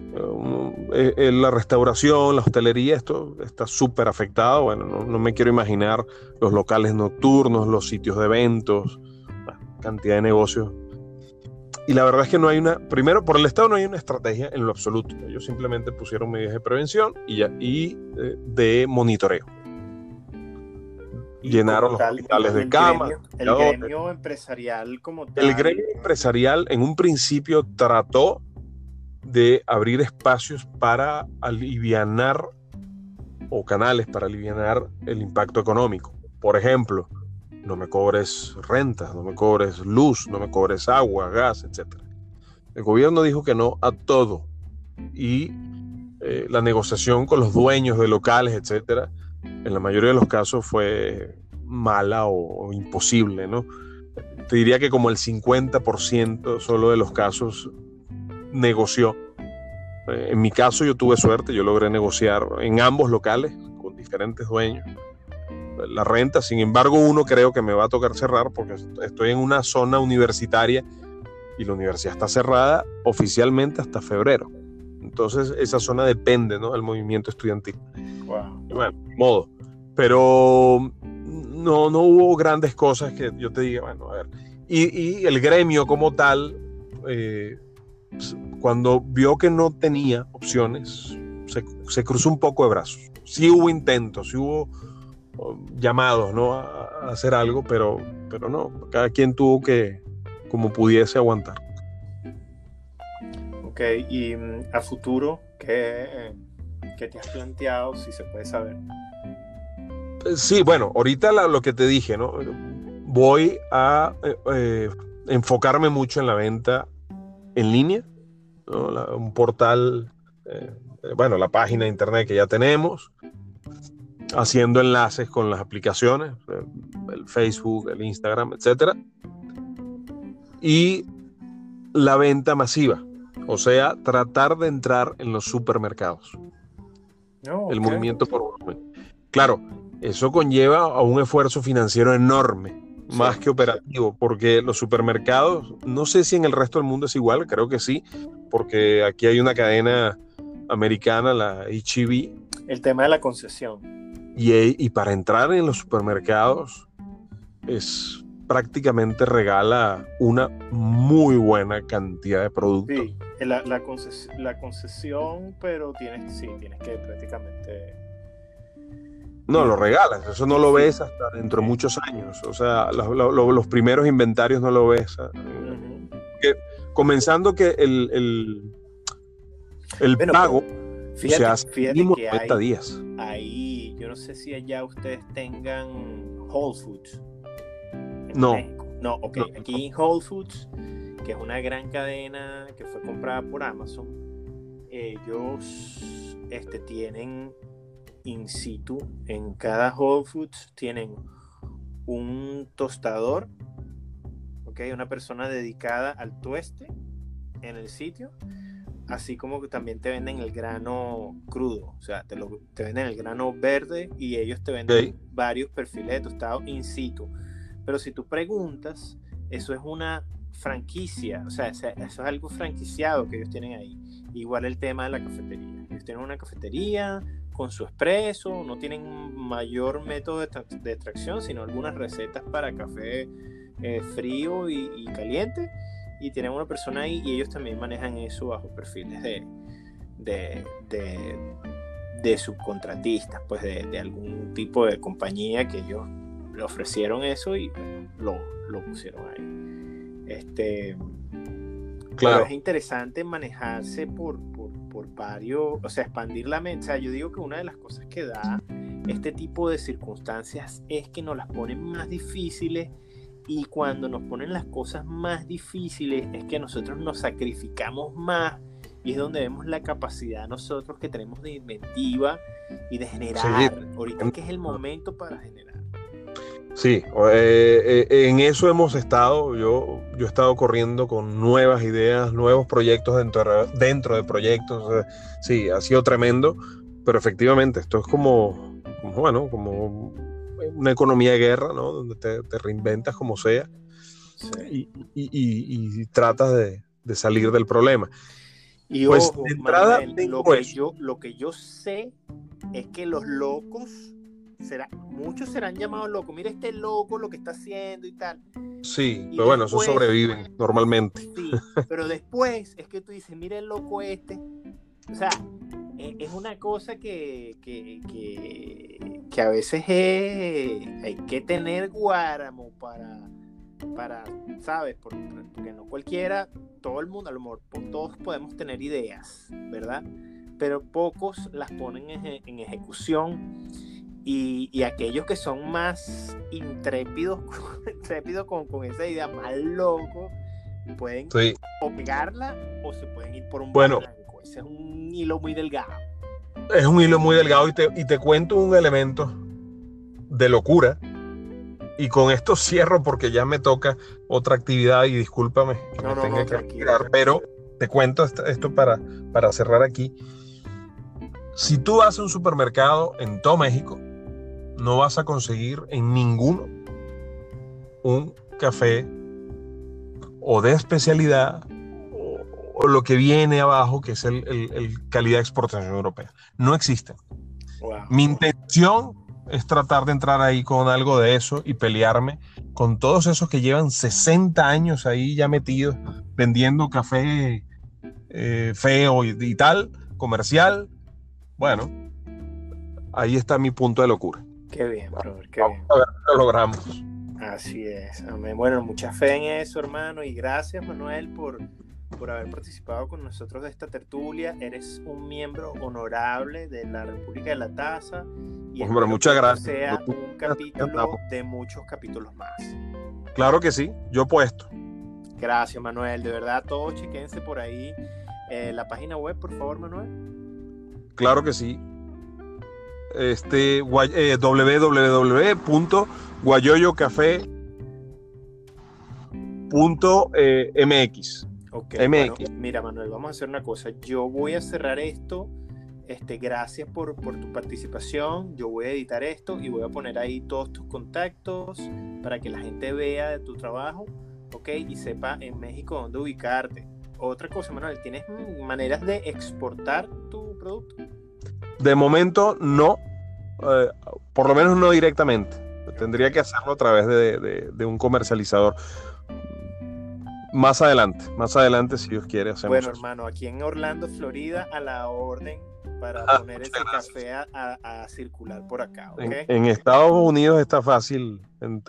eh, eh, la restauración, la hostelería, esto está súper afectado. Bueno, no, me quiero imaginar los locales nocturnos, los sitios de eventos, cantidad de negocios. Y la verdad es que no hay una, primero por el Estado no hay una estrategia en lo absoluto. Ellos simplemente pusieron medidas de prevención y, ya, y de monitoreo llenaron los hospitales de cama. el gremio empresarial como tal. El gremio empresarial en un principio trató de abrir espacios para alivianar o canales para aliviar el impacto económico. Por ejemplo, no me cobres renta, no me cobres luz, no me cobres agua, gas, etc. El gobierno dijo que no a todo y eh, la negociación con los dueños de locales, etcétera, en la mayoría de los casos fue mala o, imposible, ¿no? Te diría que como el 50% solo de los casos negoció. Eh, en mi caso yo tuve suerte, yo logré negociar en ambos locales con diferentes dueños la renta, sin embargo uno creo que me va a tocar cerrar porque estoy en una zona universitaria y la universidad está cerrada oficialmente hasta febrero. Entonces esa zona depende ¿no? del movimiento estudiantil. Wow. bueno, modo. Pero no, no hubo grandes cosas que yo te diga, bueno, a ver. Y, el gremio como tal, eh, cuando vio que no tenía opciones, se, cruzó un poco de brazos. Sí hubo intentos, sí hubo um, llamados ¿no? a, hacer algo, pero, pero no, cada quien tuvo que, como pudiese, aguantar. Ok, y mm, a futuro, ¿qué, ¿qué te has planteado, si se puede saber? Sí, bueno, ahorita lo que te dije, ¿no? Voy a eh, eh, enfocarme mucho en la venta en línea, un portal, eh, bueno, la página de internet que ya tenemos, haciendo enlaces con las aplicaciones, el Facebook, el Instagram, etc. Y la venta masiva, o sea, tratar de entrar en los supermercados. Oh, el movimiento por volumen. Claro, eso conlleva a un esfuerzo financiero enorme, más que operativo, porque los supermercados, no sé si en el resto del mundo es igual, creo que sí, porque aquí hay una cadena americana, la HEB. El tema de la concesión. Y, y para entrar en los supermercados es prácticamente regala una muy buena cantidad de productos. Sí, la, la, concesión, pero tienes, sí, tienes que prácticamente no, lo regalas, eso no lo ves hasta dentro de muchos años. O sea, los primeros inventarios no lo ves. Ah, comenzando que el, el, el pago fíjate, se hace que hay, días. Ahí, yo no sé si allá ustedes tengan Whole Foods. No. No, ok. Aquí en Whole Foods, que es una gran cadena que fue comprada por Amazon, ellos este, tienen in situ. En cada Whole Foods tienen un tostador, ¿ok? Una persona dedicada al tueste en el sitio, así como que también te venden el grano crudo, o sea, te, lo, te venden el grano verde y ellos te venden varios perfiles de tostado in situ. Pero si tú preguntas, eso es una franquicia, o sea, eso es algo franquiciado que ellos tienen ahí. Igual el tema de la cafetería. Ellos tienen una cafetería con su expreso, no tienen mayor método de, extracción, sino algunas recetas para café eh, frío y, caliente. Y tienen una persona ahí y ellos también manejan eso bajo perfiles de, de, de, subcontratistas, pues de, algún tipo de compañía que ellos le ofrecieron eso y lo, lo pusieron ahí. Este, claro. es interesante manejarse por, por, por, varios, o sea, expandir la mente. O sea, yo digo que una de las cosas que da este tipo de circunstancias es que nos las ponen más difíciles y cuando nos ponen las cosas más difíciles es que nosotros nos sacrificamos más y es donde vemos la capacidad nosotros que tenemos de inventiva y de generar. Ahorita que es el momento para generar. Sí, eh, eh, en eso hemos estado. Yo, yo he estado corriendo con nuevas ideas, nuevos proyectos dentro, dentro de proyectos. sí, ha sido tremendo, pero efectivamente esto es como, bueno, como una economía de guerra, ¿no? Donde te, reinventas como sea y, tratas de, salir del problema. Y pues, de entrada, lo, que yo, lo que yo sé es que los locos será, muchos serán llamados locos. Mira este loco lo que está haciendo y tal. Sí, pero bueno, eso sobreviven [laughs] normalmente. Sí, pero después es que tú dices, mira el loco este. O sea, e, es una cosa que, que, que, a veces hay que tener guáramo para, para ¿sabes? Porque, no cualquiera, todo el mundo, a lo mejor todos podemos tener ideas, ¿verdad? Pero pocos las ponen en ejecución y, aquellos que son más intrépidos, [laughs] intrépidos con, con esa idea más loco, pueden o pegarla o se pueden ir por un bueno, blanco. Ese es un hilo muy delgado. Es un hilo muy delgado y te, y te cuento un elemento de locura. Y con esto cierro porque ya me toca otra actividad y discúlpame que no, me tenga que retirar, pero te cuento esto, para, para cerrar aquí. Si tú vas a un supermercado en todo México, no vas a conseguir en ninguno un café o de especialidad o, lo que viene abajo, que es el, calidad de exportación europea. No existe. Mi intención es tratar de entrar ahí con algo de eso y pelearme con todos esos que llevan 60 años ahí ya metidos vendiendo café eh, feo y tal, comercial. Bueno, ahí está mi punto de locura. Qué bien, brother, qué bien. lo logramos. Así es. Bueno, mucha fe en eso, hermano. Y gracias, Manuel, por, por haber participado con nosotros de esta tertulia. Eres un miembro honorable de la República de la Taza. Y Hombre, muchas gracias. sea un capítulo de muchos capítulos más. Claro que sí, yo puesto. Gracias, Manuel. De verdad, todos chequense por ahí eh, la página web, por favor, Manuel. Claro que sí este, eh, www.guayoyocafé.mx. MX. mira, Manuel, vamos a hacer una cosa. Yo voy a cerrar esto. Este, gracias por, por, tu participación. Yo voy a editar esto y voy a poner ahí todos tus contactos para que la gente vea de tu trabajo, ¿ok? Y sepa en México dónde ubicarte. Otra cosa, Manuel, ¿tienes maneras de exportar tu producto? De momento no, eh, por lo menos no directamente. Tendría que hacerlo a través de, un comercializador. Más adelante, más adelante, si Dios quiere, hacemos Bueno, hermano, aquí en Orlando, Florida, a la orden para ah, poner ese café a, circular por acá. En, Estados Unidos está fácil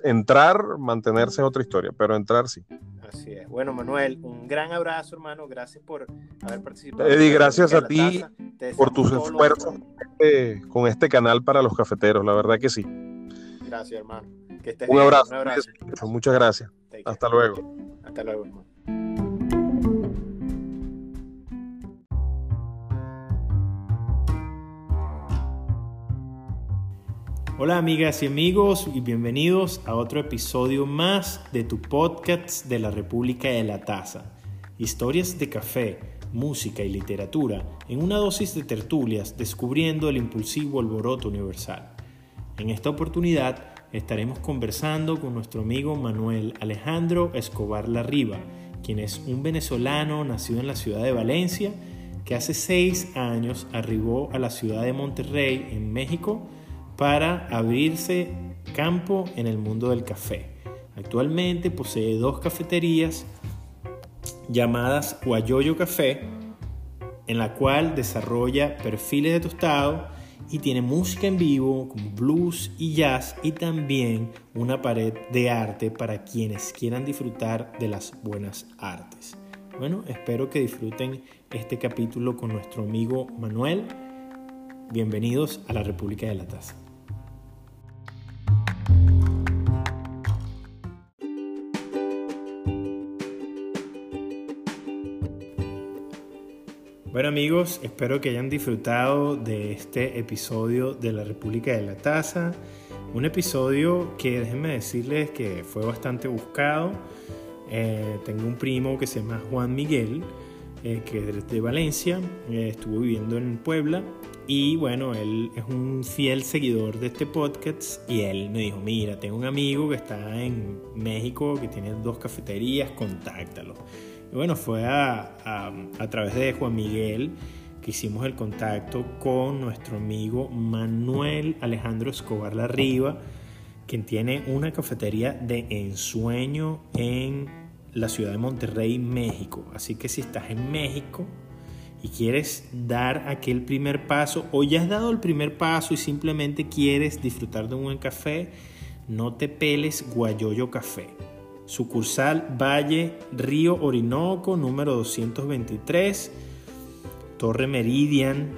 entrar, mantenerse es otra historia, pero entrar sí. Así es. Bueno, Manuel, un gran abrazo, hermano. Gracias por haber participado. Eddie, gracias a ti por tus esfuerzos este, con este canal para los cafeteros. La verdad que sí. Gracias, hermano. un, abrazo. Muchas gracias. Hasta luego. Hasta luego, hermano. Hola amigas y amigos y bienvenidos a otro episodio más de tu podcast de la República de la Taza. Historias de café, música y literatura en una dosis de tertulias descubriendo el impulsivo alboroto universal. En esta oportunidad estaremos conversando con nuestro amigo Manuel Alejandro Escobar Larriba, quien es un venezolano nacido en la ciudad de Valencia, que hace seis años arribó a la ciudad de Monterrey, en México, para abrirse campo en el mundo del café. Actualmente posee dos cafeterías llamadas Guayoyo Café, en la cual desarrolla perfiles de tostado y tiene música en vivo como blues y jazz y también una pared de arte para quienes quieran disfrutar de las buenas artes. Bueno, espero que disfruten este capítulo con nuestro amigo Manuel. Bienvenidos a la República de la Taza. Amigos, espero que hayan disfrutado de este episodio de la República de la Taza. Un episodio que déjenme decirles que fue bastante buscado. Eh, tengo un primo que se llama Juan Miguel, eh, que es de Valencia, eh, estuvo viviendo en Puebla y bueno, él es un fiel seguidor de este podcast y él me dijo, mira, tengo un amigo que está en México, que tiene dos cafeterías, contáctalo. Bueno, fue a, a, través de Juan Miguel que hicimos el contacto con nuestro amigo Manuel Alejandro Escobar Larriba, quien tiene una cafetería de ensueño en la ciudad de Monterrey, México. Así que si estás en México y quieres dar aquel primer paso o ya has dado el primer paso y simplemente quieres disfrutar de un buen café, no te peles Guayoyo Café sucursal Valle Río Orinoco, número 223, Torre Meridian,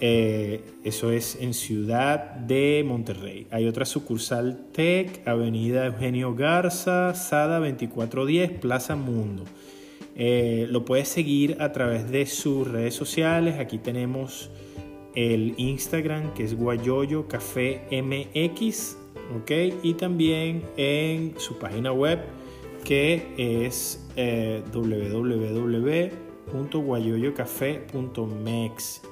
eh, eso es en Ciudad de Monterrey. Hay otra sucursal TEC, Avenida Eugenio Garza, Sada 2410, Plaza Mundo. Eh, lo puedes seguir a través de sus redes sociales. Aquí tenemos el Instagram que es Guayoyo Café MX ¿ok? Y también en su página web que es eh, www.guayoyocafé.mx.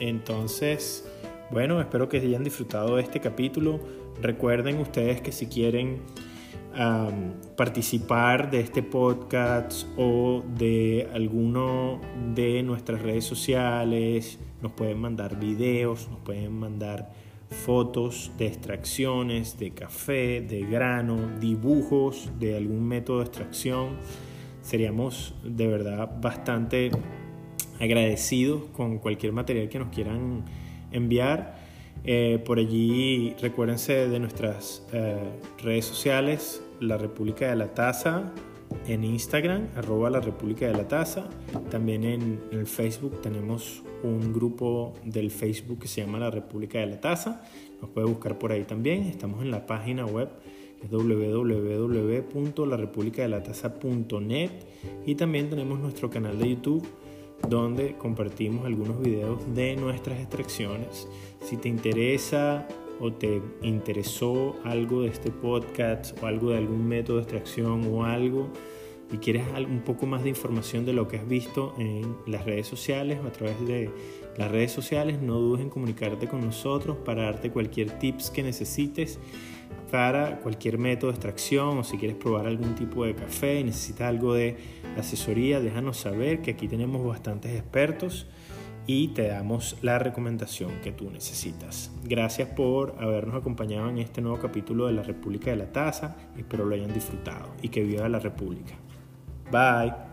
Entonces, bueno, espero que hayan disfrutado de este capítulo. Recuerden ustedes que si quieren participar de este podcast o de alguno de nuestras redes sociales, nos pueden mandar videos, nos pueden mandar fotos de extracciones de café, de grano, dibujos de algún método de extracción. Seríamos de verdad bastante agradecidos con cualquier material que nos quieran enviar. Eh, por allí recuérdense de nuestras eh, redes sociales, La República de la Taza, en Instagram, arroba la República de la Taza. También en, el Facebook tenemos un grupo del Facebook que se llama la República de la Taza. Nos puede buscar por ahí también. Estamos en la página web www.larepublicadelataza.net y también tenemos nuestro canal de YouTube donde compartimos algunos videos de nuestras extracciones. Si te interesa o te interesó algo de este podcast o algo de algún método de extracción o algo y quieres un poco más de información de lo que has visto en las redes sociales o a través de las redes sociales, no dudes en comunicarte con nosotros para darte cualquier tips que necesites para cualquier método de extracción o si quieres probar algún tipo de café y necesitas algo de asesoría, déjanos saber que aquí tenemos bastantes expertos y te damos la recomendación que tú necesitas. Gracias por habernos acompañado en este nuevo capítulo de la República de la Taza. Espero lo hayan disfrutado y que viva la República. Bye.